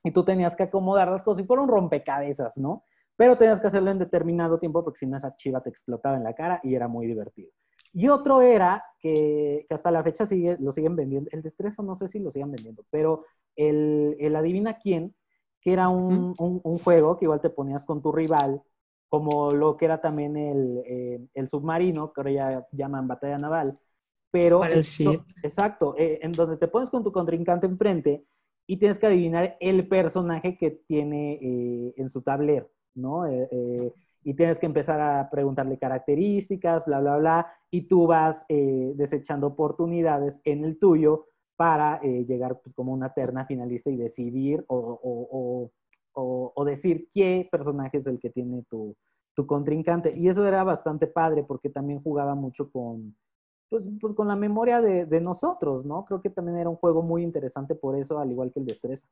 y tú tenías que acomodar las cosas y fueron rompecabezas, ¿no? Pero tenías que hacerlo en determinado tiempo porque si no esa chiva te explotaba en la cara y era muy divertido. Y otro era que, hasta la fecha sigue, lo siguen vendiendo, el destreza no sé si lo siguen vendiendo, pero el, el adivina quién, que era un, un, juego que igual te ponías con tu rival, como lo que era también el, eh, el submarino, que ahora ya llaman batalla naval, pero exacto, eh, en donde te pones con tu contrincante enfrente y tienes que adivinar el personaje que tiene eh, en su tablero, ¿no? Y tienes que empezar a preguntarle características, bla, bla, bla, y tú vas eh, desechando oportunidades en el tuyo para eh, llegar pues, como una terna finalista y decidir o, decir qué personaje es el que tiene tu, contrincante. Y eso era bastante padre porque también jugaba mucho con, pues, pues, con la memoria de, de, nosotros, ¿no? Creo que también era un juego muy interesante por eso, al igual que el Destreza.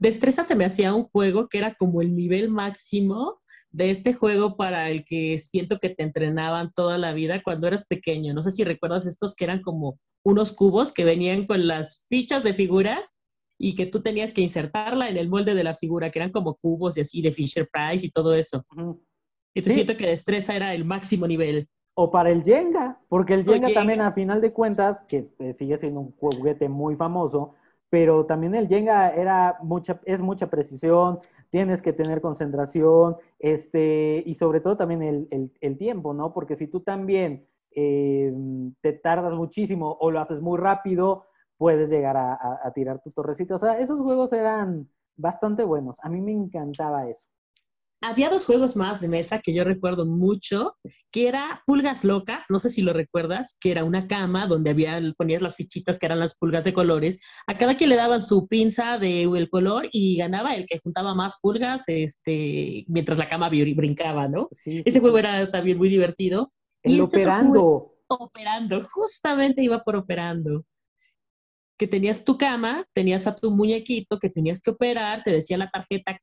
Destreza se me hacía un juego que era como el nivel máximo de este juego para el que siento que te entrenaban toda la vida cuando eras pequeño. No sé si recuerdas estos que eran como unos cubos que venían con las fichas de figuras y que tú tenías que insertarla en el molde de la figura, que eran como cubos y así de Fisher Price y todo eso. Y te siento que destreza era el máximo nivel. O para el Jenga, porque el Jenga, también a final de cuentas, que eh, sigue siendo un juguete muy famoso, pero también el Jenga era mucha, es mucha precisión, tienes que tener concentración, este, y sobre todo también el, tiempo, ¿no? Porque si tú también eh, te tardas muchísimo o lo haces muy rápido, puedes llegar a, tirar tu torrecita. O sea, esos juegos eran bastante buenos. A mí me encantaba eso había dos juegos más de mesa que yo recuerdo mucho, que era Pulgas Locas, no sé si lo recuerdas, que era una cama donde había, ponías las fichitas que eran las pulgas de colores, a cada quien le daban su pinza de el color y ganaba el que juntaba más pulgas este, mientras la cama brincaba, ¿no? Ese juego era también muy divertido. El este operando. Operando, justamente iba por operando que tenías tu cama, tenías a tu muñequito que tenías que operar, te decía la tarjeta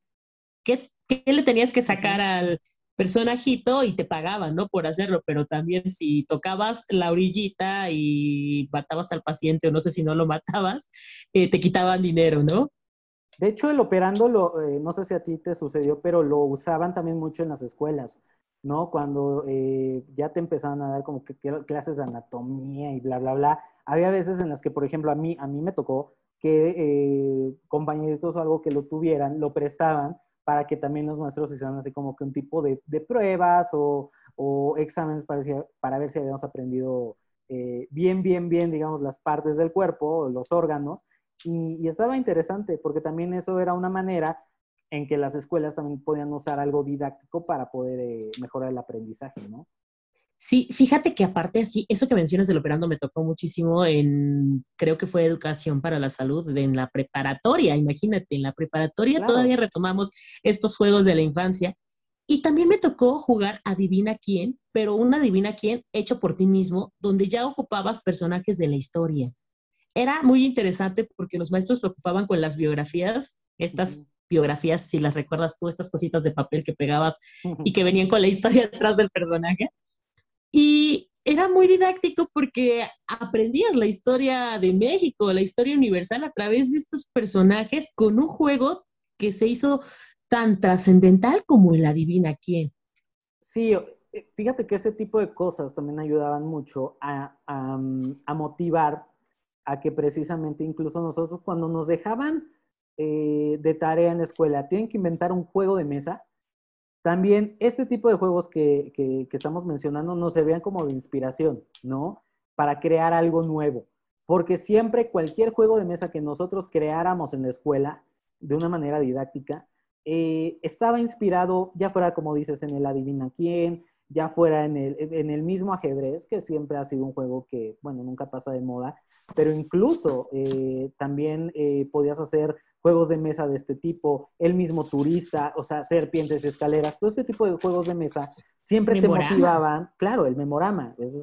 qué, le tenías que sacar al personajito y te pagaban, ¿no? Por hacerlo, pero también si tocabas la orillita y matabas al paciente o no sé si no lo matabas, eh, te quitaban dinero, ¿no? De hecho, el operando, lo, eh, no sé si a ti te sucedió, pero lo usaban también mucho en las escuelas, ¿no? Cuando eh, ya te empezaban a dar como que clases de anatomía y bla, bla, bla. Había veces en las que, por ejemplo, a mí, a mí me tocó que compañeritos o algo que lo tuvieran, lo prestaban para que también los maestros hicieran así como que un tipo de, pruebas o, exámenes para, ver si habíamos aprendido eh, bien, bien, bien, digamos, las partes del cuerpo, los órganos. Y, estaba interesante porque también eso era una manera en que las escuelas también podían usar algo didáctico para poder eh, mejorar el aprendizaje, ¿no? Sí, fíjate que aparte así, eso que mencionas del operando me tocó muchísimo en, creo que fue educación para la salud, en la preparatoria, imagínate, en la preparatoria todavía retomamos estos juegos de la infancia. Y también me tocó jugar Adivina quién, pero un Adivina quién hecho por ti mismo, donde ya ocupabas personajes de la historia. Era muy interesante porque los maestros lo ocupaban con las biografías, estas biografías, si las recuerdas tú, estas cositas de papel que pegabas y que venían con la historia detrás del personaje. Y era muy didáctico porque aprendías la historia de México, la historia universal a través de estos personajes con un juego que se hizo tan trascendental como el adivina quién. Sí, eh, fíjate que ese tipo de cosas también ayudaban mucho a, motivar a que precisamente incluso nosotros cuando nos dejaban eh, de tarea en la escuela, tienen que inventar un juego de mesa, también este tipo de juegos que, que, estamos mencionando nos servían como de inspiración, ¿no? Para crear algo nuevo. porque siempre cualquier juego de mesa que nosotros creáramos en la escuela de una manera didáctica, eh, estaba inspirado, ya fuera como dices, en el adivina quién, ya fuera en el, en el mismo ajedrez, que siempre ha sido un juego que, bueno, nunca pasa de moda, pero incluso eh, también eh, podías hacer juegos de mesa de este tipo, el mismo turista, o sea, serpientes, escaleras, todo este tipo de juegos de mesa siempre te motivaban, claro, el memorama, es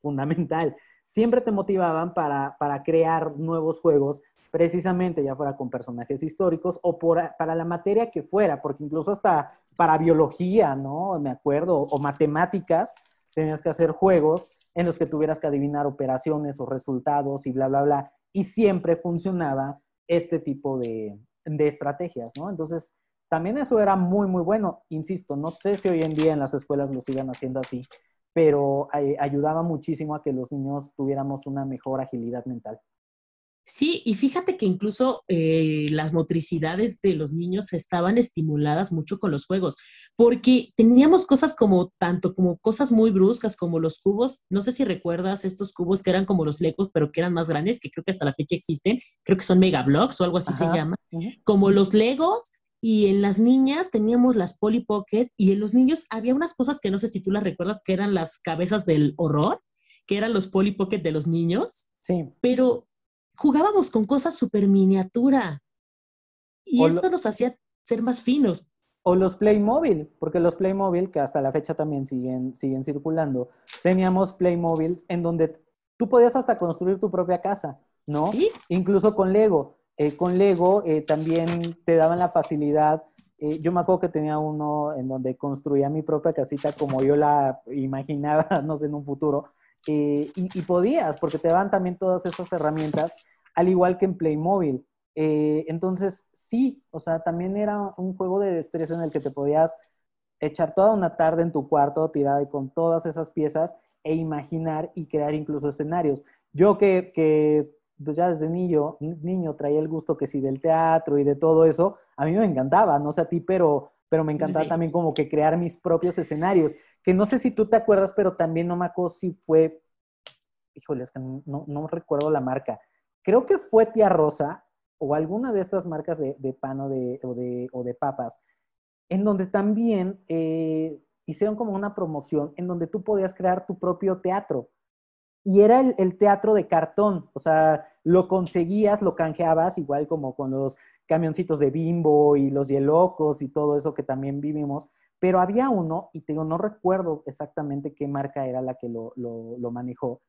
fundamental, siempre te motivaban para, para crear nuevos juegos precisamente ya fuera con personajes históricos o para la materia que fuera, porque incluso hasta para biología, ¿no? Me acuerdo, o matemáticas, tenías que hacer juegos en los que tuvieras que adivinar operaciones o resultados y bla, bla, bla, y siempre funcionaba este tipo de, estrategias, ¿no? Entonces, también eso era muy, muy bueno. Insisto, no sé si hoy en día en las escuelas lo sigan haciendo así, pero eh, ayudaba muchísimo a que los niños tuviéramos una mejor agilidad mental. Sí, y fíjate que incluso eh, las motricidades de los niños estaban estimuladas mucho con los juegos, porque teníamos cosas como tanto como cosas muy bruscas como los cubos, no sé si recuerdas estos cubos que eran como los Legos, pero que eran más grandes, que creo que hasta la fecha existen, creo que son megablocks o algo así se llama, como los Legos, y en las niñas teníamos las Polly Pocket, y en los niños había unas cosas que no sé si tú las recuerdas, que eran las cabezas del horror, que eran los Polly Pocket de los niños. Sí. Pero jugábamos con cosas súper miniatura. Y eso nos hacía ser más finos. O los Playmobil, porque los Playmobil, que hasta la fecha también siguen, siguen circulando, teníamos Playmobil en donde tú podías hasta construir tu propia casa, ¿no? ¿Sí? Incluso con Lego. Eh, con Lego eh, también te daban la facilidad. Eh, yo me acuerdo que tenía uno en donde construía mi propia casita como yo la imaginaba, no sé, en un futuro. Y, y, podías, porque te daban también todas esas herramientas al igual que en Playmobil. Eh, entonces, sí, o sea, también era un juego de destreza en el que te podías echar toda una tarde en tu cuarto tirada y con todas esas piezas e imaginar y crear incluso escenarios. Yo que, que pues ya desde niño, niño traía el gusto que sí del teatro y de todo eso, a mí me encantaba, no sé a ti, pero, pero me encantaba también como que crear mis propios escenarios, que no sé si tú te acuerdas, pero también no me acuerdo si fue, híjole, es que no, no recuerdo la marca, Creo que fue Tía Rosa o alguna de estas marcas de, pan o de, papas, en donde también eh, hicieron como una promoción en donde tú podías crear tu propio teatro. Y era el, teatro de cartón, o sea, lo conseguías, lo canjeabas, igual como con los camioncitos de bimbo y los hielocos y todo eso que también vivimos, pero había uno, y te digo, no recuerdo exactamente qué marca era la que lo manejó,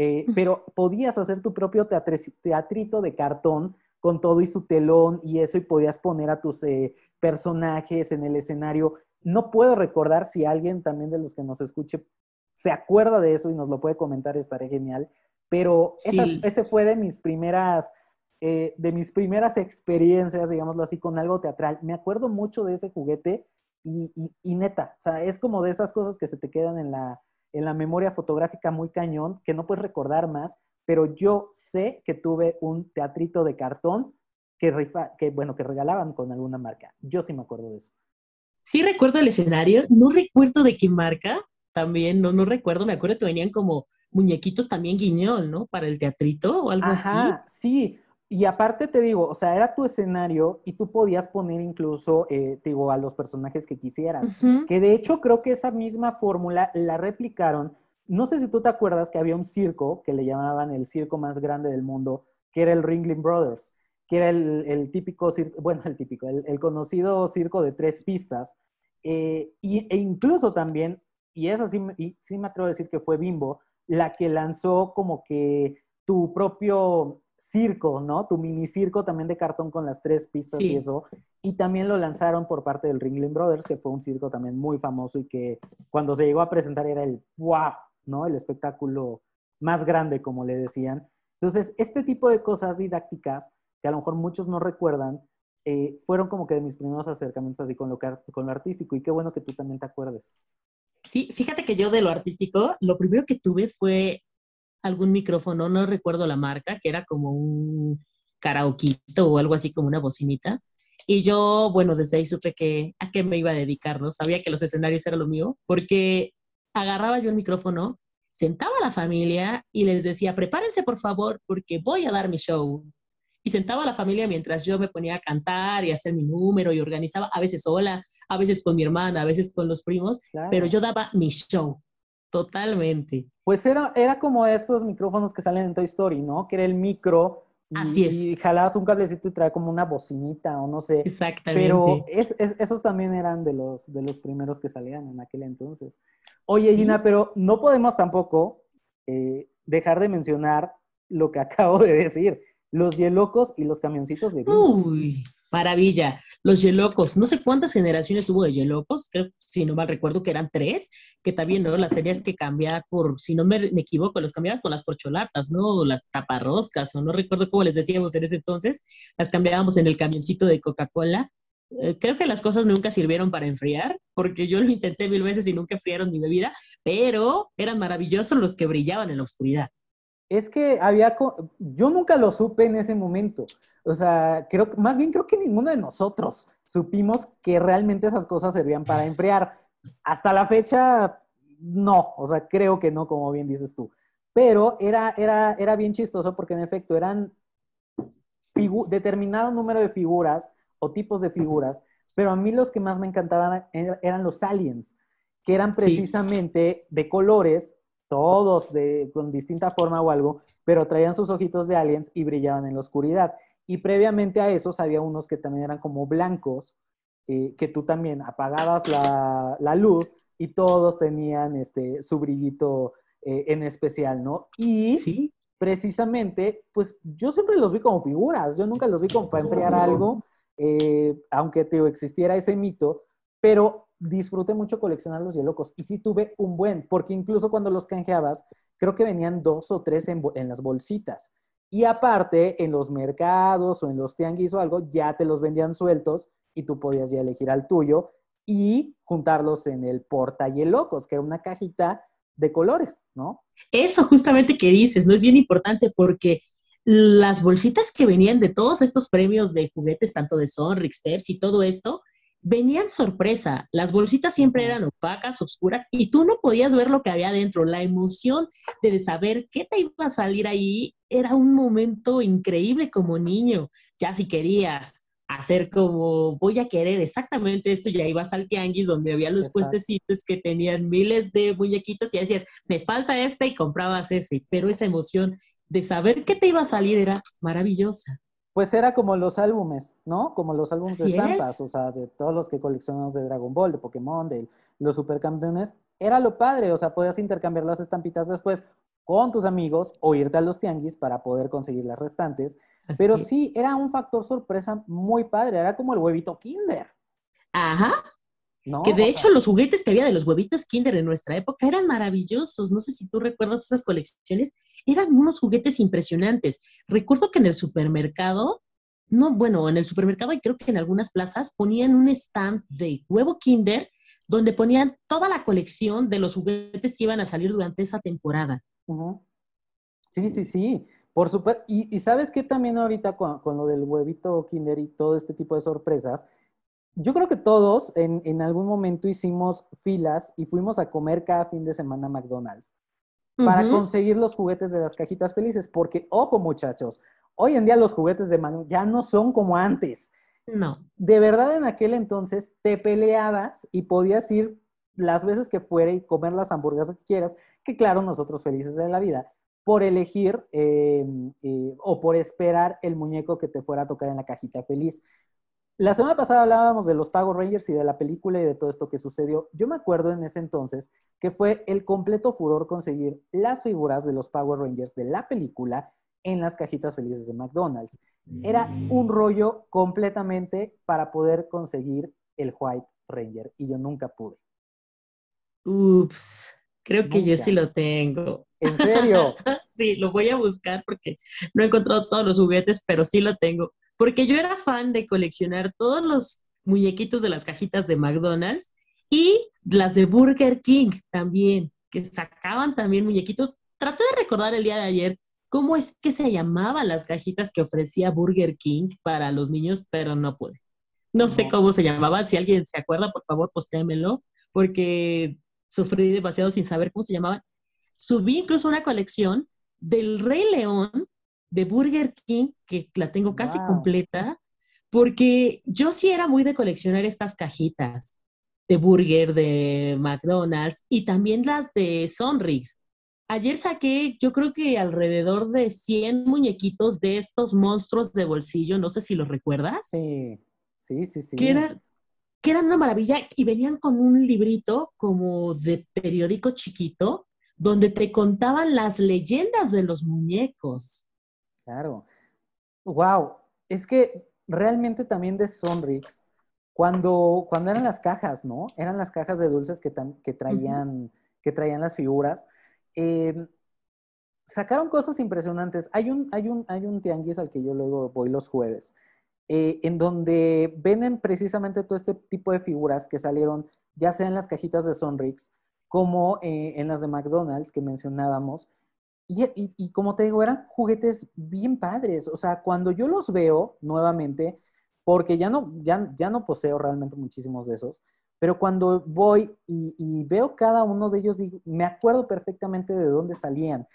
eh, pero podías hacer tu propio teatrito de cartón con todo y su telón y eso y podías poner a tus eh, personajes en el escenario. No puedo recordar si alguien también de los que nos escuche se acuerda de eso y nos lo puede comentar, estaré genial. Pero ese fue de mis primeras, eh, de mis primeras experiencias, digámoslo así, con algo teatral. Me acuerdo mucho de ese juguete y, y neta, o sea, es como de esas cosas que se te quedan en la, en la memoria fotográfica muy cañón, que no puedes recordar más, pero yo sé que tuve un teatrito de cartón que, que, bueno, que regalaban con alguna marca. Yo sí me acuerdo de eso. Sí recuerdo el escenario, no recuerdo de qué marca, también no, no recuerdo, me acuerdo que venían como muñequitos también guiñol, ¿no? Para el teatrito o algo Ajá, Sí, y aparte te digo, o sea, era tu escenario y tú podías poner incluso, eh, te digo, a los personajes que quisieras. Que de hecho creo que esa misma fórmula la replicaron. No sé si tú te acuerdas que había un circo que le llamaban el circo más grande del mundo, que era el Ringling Brothers, que era el, típico circo, bueno, el típico, el, conocido circo de tres pistas. Eh, y, e incluso también, y eso sí, y sí me atrevo a decir que fue Bimbo, la que lanzó como que tu propio circo, ¿no? Tu mini circo también de cartón con las tres pistas y eso. Y también lo lanzaron por parte del Ringling Brothers, que fue un circo también muy famoso y que cuando se llegó a presentar era el wow, ¿no? El espectáculo más grande, como le decían. Entonces, este tipo de cosas didácticas, que a lo mejor muchos no recuerdan, eh, fueron como que de mis primeros acercamientos así con lo, con lo artístico. Y qué bueno que tú también te acuerdes. Sí, fíjate que yo de lo artístico, lo primero que tuve fue algún micrófono, no recuerdo la marca, que era como un karaoquito o algo así como una bocinita. Y yo, bueno, desde ahí supe que a qué me iba a dedicar, ¿no? Sabía que los escenarios era lo mío, porque agarraba yo el micrófono, sentaba a la familia y les decía, prepárense por favor porque voy a dar mi show. Y sentaba a la familia mientras yo me ponía a cantar y a hacer mi número y organizaba, a veces sola, a veces con mi hermana, a veces con los primos, pero yo daba mi show. Totalmente. Pues era, era como estos micrófonos que salen en Toy Story, ¿no? Que era el micro y, Así es. y jalabas un cablecito y trae como una bocinita o no sé. Exactamente. Pero es, esos también eran de los, de los primeros que salían en aquel entonces. Oye, Gina, pero no podemos tampoco eh, dejar de mencionar lo que acabo de decir. Los hielocos y los camioncitos de Uy, maravilla. Los yelocos. No sé cuántas generaciones hubo de yelocos. Creo, si no mal recuerdo, que eran tres. Que también, ¿no? Las tenías que cambiar por, si no me, equivoco, los cambiabas por las porcholatas, ¿no? las taparroscas, o no recuerdo cómo les decíamos en ese entonces. Las cambiábamos en el camioncito de Coca-Cola. Eh, creo que las cosas nunca sirvieron para enfriar, porque yo lo intenté mil veces y nunca enfriaron mi bebida, pero eran maravillosos los que brillaban en la oscuridad es que había, yo nunca lo supe en ese momento. O sea, creo, más bien creo que ninguno de nosotros supimos que realmente esas cosas servían para enfriar. Hasta la fecha, no, o sea, creo que no, como bien dices tú. Pero era, era, era bien chistoso porque en efecto eran determinado número de figuras o tipos de figuras, pero a mí los que más me encantaban eran los aliens, que eran precisamente de colores todos de, con distinta forma o algo, pero traían sus ojitos de aliens y brillaban en la oscuridad. Y previamente a esos había unos que también eran como blancos, eh, que tú también apagabas la, luz y todos tenían este, su brillito eh, en especial, ¿no? Y ¿Sí? precisamente, pues yo siempre los vi como figuras, yo nunca los vi como para enfriar algo, eh, aunque te existiera ese mito, pero disfruté mucho coleccionar los hielocos y sí tuve un buen, porque incluso cuando los canjeabas, creo que venían dos o tres en, las bolsitas. Y aparte, en los mercados o en los tianguis o algo, ya te los vendían sueltos y tú podías ya elegir al tuyo y juntarlos en el porta hielocos, que era una cajita de colores, ¿no? Eso justamente que dices, ¿no? Es bien importante porque las bolsitas que venían de todos estos premios de juguetes, tanto de Sonrix, Pepsi y todo esto, venían sorpresa. Las bolsitas siempre eran opacas, oscuras, y tú no podías ver lo que había dentro. La emoción de saber qué te iba a salir ahí era un momento increíble como niño. Ya si querías hacer como voy a querer exactamente esto, ya ibas al tianguis donde había los puestecitos que tenían miles de muñequitos y decías, me falta este y comprabas ese, pero esa emoción de saber qué te iba a salir era maravillosa pues era como los álbumes, ¿no? Como los álbumes de estampas, o sea, de todos los que coleccionamos de Dragon Ball, de Pokémon, de los supercampeones, era lo padre, o sea, podías intercambiar las estampitas después con tus amigos o irte a los tianguis para poder conseguir las restantes. Pero sí, era un factor sorpresa muy padre, era como el huevito Kinder. Ajá, que de hecho los juguetes que había de los huevitos Kinder en nuestra época eran maravillosos. No sé si tú recuerdas esas colecciones. Eran unos juguetes impresionantes. Recuerdo que en el supermercado, no, bueno, en el supermercado y creo que en algunas plazas ponían un stand de huevo Kinder donde ponían toda la colección de los juguetes que iban a salir durante esa temporada. Sí, sí, sí. Por supuesto. Y, sabes que también ahorita con, con, lo del huevito Kinder y todo este tipo de sorpresas, yo creo que todos en, algún momento hicimos filas y fuimos a comer cada fin de semana a McDonald's para conseguir los juguetes de las cajitas felices, porque, ojo muchachos, hoy en día los juguetes de McDonald's ya no son como antes. No. De verdad en aquel entonces te peleabas y podías ir las veces que fuera y comer las hamburguesas que quieras, que claro, nosotros felices de la vida, por elegir em, eh, o por esperar el muñeco que te fuera a tocar en la cajita feliz. La semana pasada hablábamos de los Power Rangers y de la película y de todo esto que sucedió. Yo me acuerdo en ese entonces que fue el completo furor conseguir las figuras de los Power Rangers de la película en las cajitas felices de McDonald's. Era un mm. rollo completamente para poder conseguir el White Ranger y yo nunca pude. Ups, creo que yo sí lo tengo. ¿En serio? sí, lo voy a buscar porque no he encontrado todos los juguetes, pero sí lo tengo porque yo era fan de coleccionar todos los muñequitos de las cajitas de McDonald's y las de Burger King también, que sacaban también muñequitos. Traté de recordar el día de ayer cómo es que se llamaban las cajitas que ofrecía Burger King para los niños, pero no pude. No, sé cómo se llamaban. Si alguien se acuerda, por favor, postémelo, porque sufrí demasiado sin saber cómo se llamaban. subí incluso una colección del Rey León de Burger King, que la tengo casi completa, porque yo sí era muy de coleccionar estas cajitas de burger de McDonald's y también las de Sonrix. Ayer saqué, yo creo que alrededor de 100 muñequitos de estos monstruos de bolsillo, no sé si los recuerdas. Sí, sí, sí, sí. Que, eran, que eran una maravilla y venían con un librito como de periódico chiquito donde te contaban las leyendas de los muñecos. Claro. Wow. Es que realmente también de Sonrix, cuando, cuando eran las cajas, ¿no? Eran las cajas de dulces que, que, traían, que traían las figuras. Em, sacaron cosas impresionantes. Hay un, hay, un, hay un tianguis al que yo luego voy los jueves, eh, en donde venden precisamente todo este tipo de figuras que salieron, ya sea en las cajitas de Sonrix, como eh, en las de McDonald's que mencionábamos. Y, y, y, como te digo, eran juguetes bien padres. O sea, cuando yo los veo nuevamente, porque ya no, ya, ya no poseo realmente muchísimos de esos, pero cuando voy y, veo cada uno de ellos, digo, me acuerdo perfectamente de dónde salían.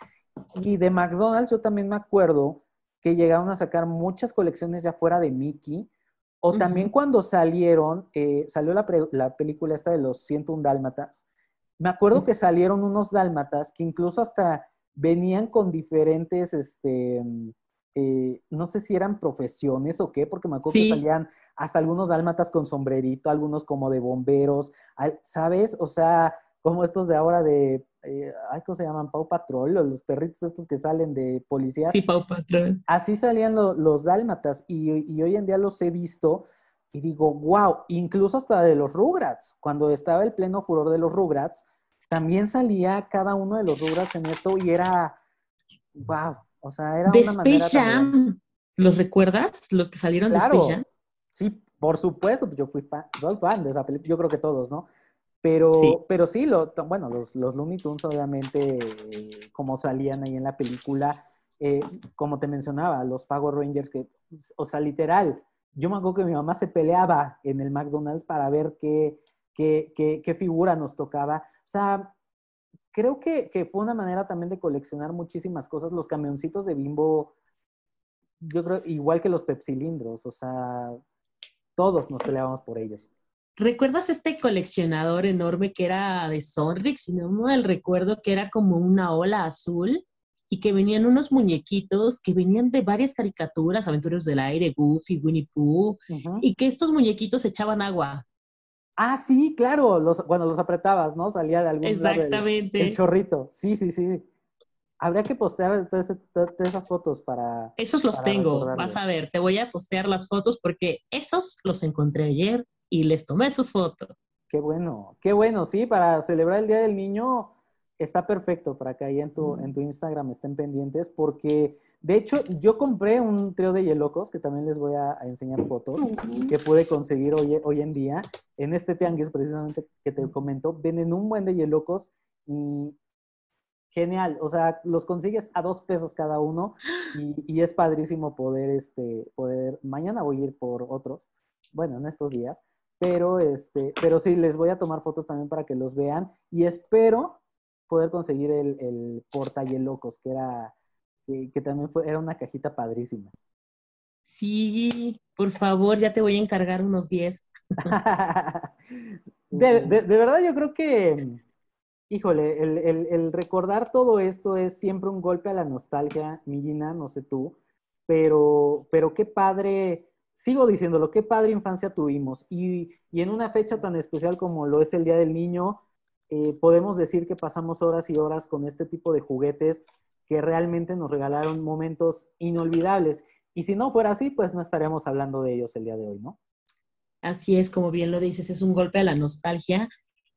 Y de McDonald's yo también me acuerdo que llegaron a sacar muchas colecciones ya fuera de Mickey. O también cuando salieron, eh, salió la, la, película esta de los 101 Dálmatas. Me acuerdo que salieron unos dálmatas que incluso hasta venían con diferentes, este, eh, no sé si eran profesiones o qué, porque me acuerdo que salían hasta algunos dálmatas con sombrerito, algunos como de bomberos, ¿sabes? O sea, como estos de ahora de, eh, ay, ¿cómo se llaman? Pau Patrol, o los perritos estos que salen de policía. Sí, Pau Patrol. Así salían los dálmatas y, hoy en día los he visto y digo, wow, incluso hasta de los Rugrats, cuando estaba el pleno furor de los Rugrats, también salía cada uno de los Rugrats en esto y era, wow, o sea, era de Space Jam. ¿Los recuerdas? Los que salieron de Space Jam. Sí, por supuesto, yo fui fan, soy fan de esa película, yo creo que todos, ¿no? Pero sí, pero sí lo, bueno, los, los Looney Tunes obviamente, como salían ahí en la película, eh, como te mencionaba, los Power Rangers, que, o sea, literal, yo me acuerdo que mi mamá se peleaba en el McDonald's para ver qué, qué, qué, qué figura nos tocaba. O sea, creo que, fue una manera también de coleccionar muchísimas cosas. Los camioncitos de bimbo, yo creo, igual que los pepsilindros, o sea, todos nos peleábamos por ellos. ¿Recuerdas este coleccionador enorme que era de Sonrix? Si no mal recuerdo que era como una ola azul y que venían unos muñequitos que venían de varias caricaturas, Aventureros del Aire, Goofy, Winnie Pooh, y que estos muñequitos echaban agua. Ah, sí, claro, los, cuando los apretabas, ¿no? Salía de algún Exactamente. Lado el, chorrito. Sí, sí, sí. Habría que postear todas, esas fotos para. Esos los tengo, vas a ver, te voy a postear las fotos porque esos los encontré ayer y les tomé su foto. Qué bueno, qué bueno, sí, para celebrar el Día del Niño está perfecto para que ahí en tu, en tu Instagram estén pendientes porque de hecho, yo compré un trío de yelocos, que también les voy a, enseñar fotos, que pude conseguir hoy, hoy en día. En este tianguis, precisamente, que te comento, venden un buen de yelocos y genial. O sea, los consigues a dos pesos cada uno y, es padrísimo poder, este, poder, mañana voy a ir por otros, bueno, en estos días, pero, este, pero sí, les voy a tomar fotos también para que los vean y espero poder conseguir el, el porta yelocos, que era que, también fue, era una cajita padrísima. Sí, por favor, ya te voy a encargar unos 10. de, de, verdad, yo creo que, híjole, el, recordar todo esto es siempre un golpe a la nostalgia, Millina, no sé tú, pero, pero qué padre, sigo diciéndolo, qué padre infancia tuvimos. Y, en una fecha tan especial como lo es el Día del Niño, eh, podemos decir que pasamos horas y horas con este tipo de juguetes que realmente nos regalaron momentos inolvidables. Y si no fuera así, pues no estaríamos hablando de ellos el día de hoy, ¿no? Así es, como bien lo dices, es un golpe a la nostalgia,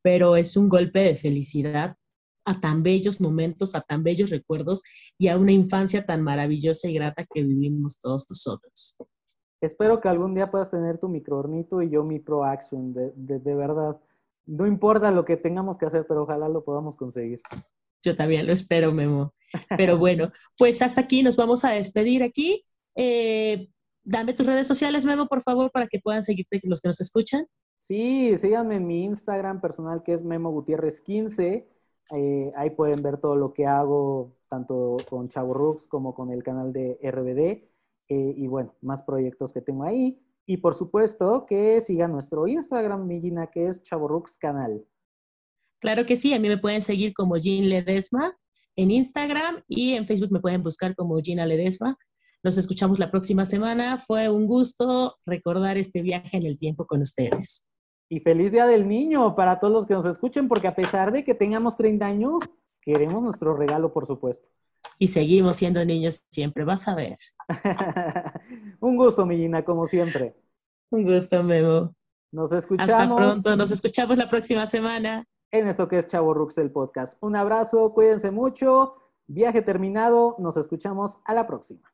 pero es un golpe de felicidad a tan bellos momentos, a tan bellos recuerdos y a una infancia tan maravillosa y grata que vivimos todos nosotros. Espero que algún día puedas tener tu microornito y yo mi Pro Action, de, de, de verdad. No importa lo que tengamos que hacer, pero ojalá lo podamos conseguir. Yo también lo espero, Memo. Pero bueno, pues hasta aquí nos vamos a despedir aquí. Eh, dame tus redes sociales, Memo, por favor, para que puedan seguirte los que nos escuchan. Sí, síganme en mi Instagram personal que es Memo Gutiérrez 15. Eh, ahí pueden ver todo lo que hago, tanto con Chavo Rux como con el canal de RBD. Eh, y bueno, más proyectos que tengo ahí. Y por supuesto que sigan nuestro Instagram, Millina, que es Chavorux Canal. Claro que sí, a mí me pueden seguir como Jean Ledesma en Instagram y en Facebook me pueden buscar como Gina Ledesma. Nos escuchamos la próxima semana. Fue un gusto recordar este viaje en el tiempo con ustedes. Y feliz Día del Niño para todos los que nos escuchen, porque a pesar de que tengamos 30 años, queremos nuestro regalo, por supuesto. Y seguimos siendo niños siempre, vas a ver. Un gusto, Millina, como siempre. Un gusto, Memo. Nos escuchamos. Hasta pronto, nos escuchamos la próxima semana. En esto que es Chavo Rux, el podcast. Un abrazo, cuídense mucho. Viaje terminado, nos escuchamos a la próxima.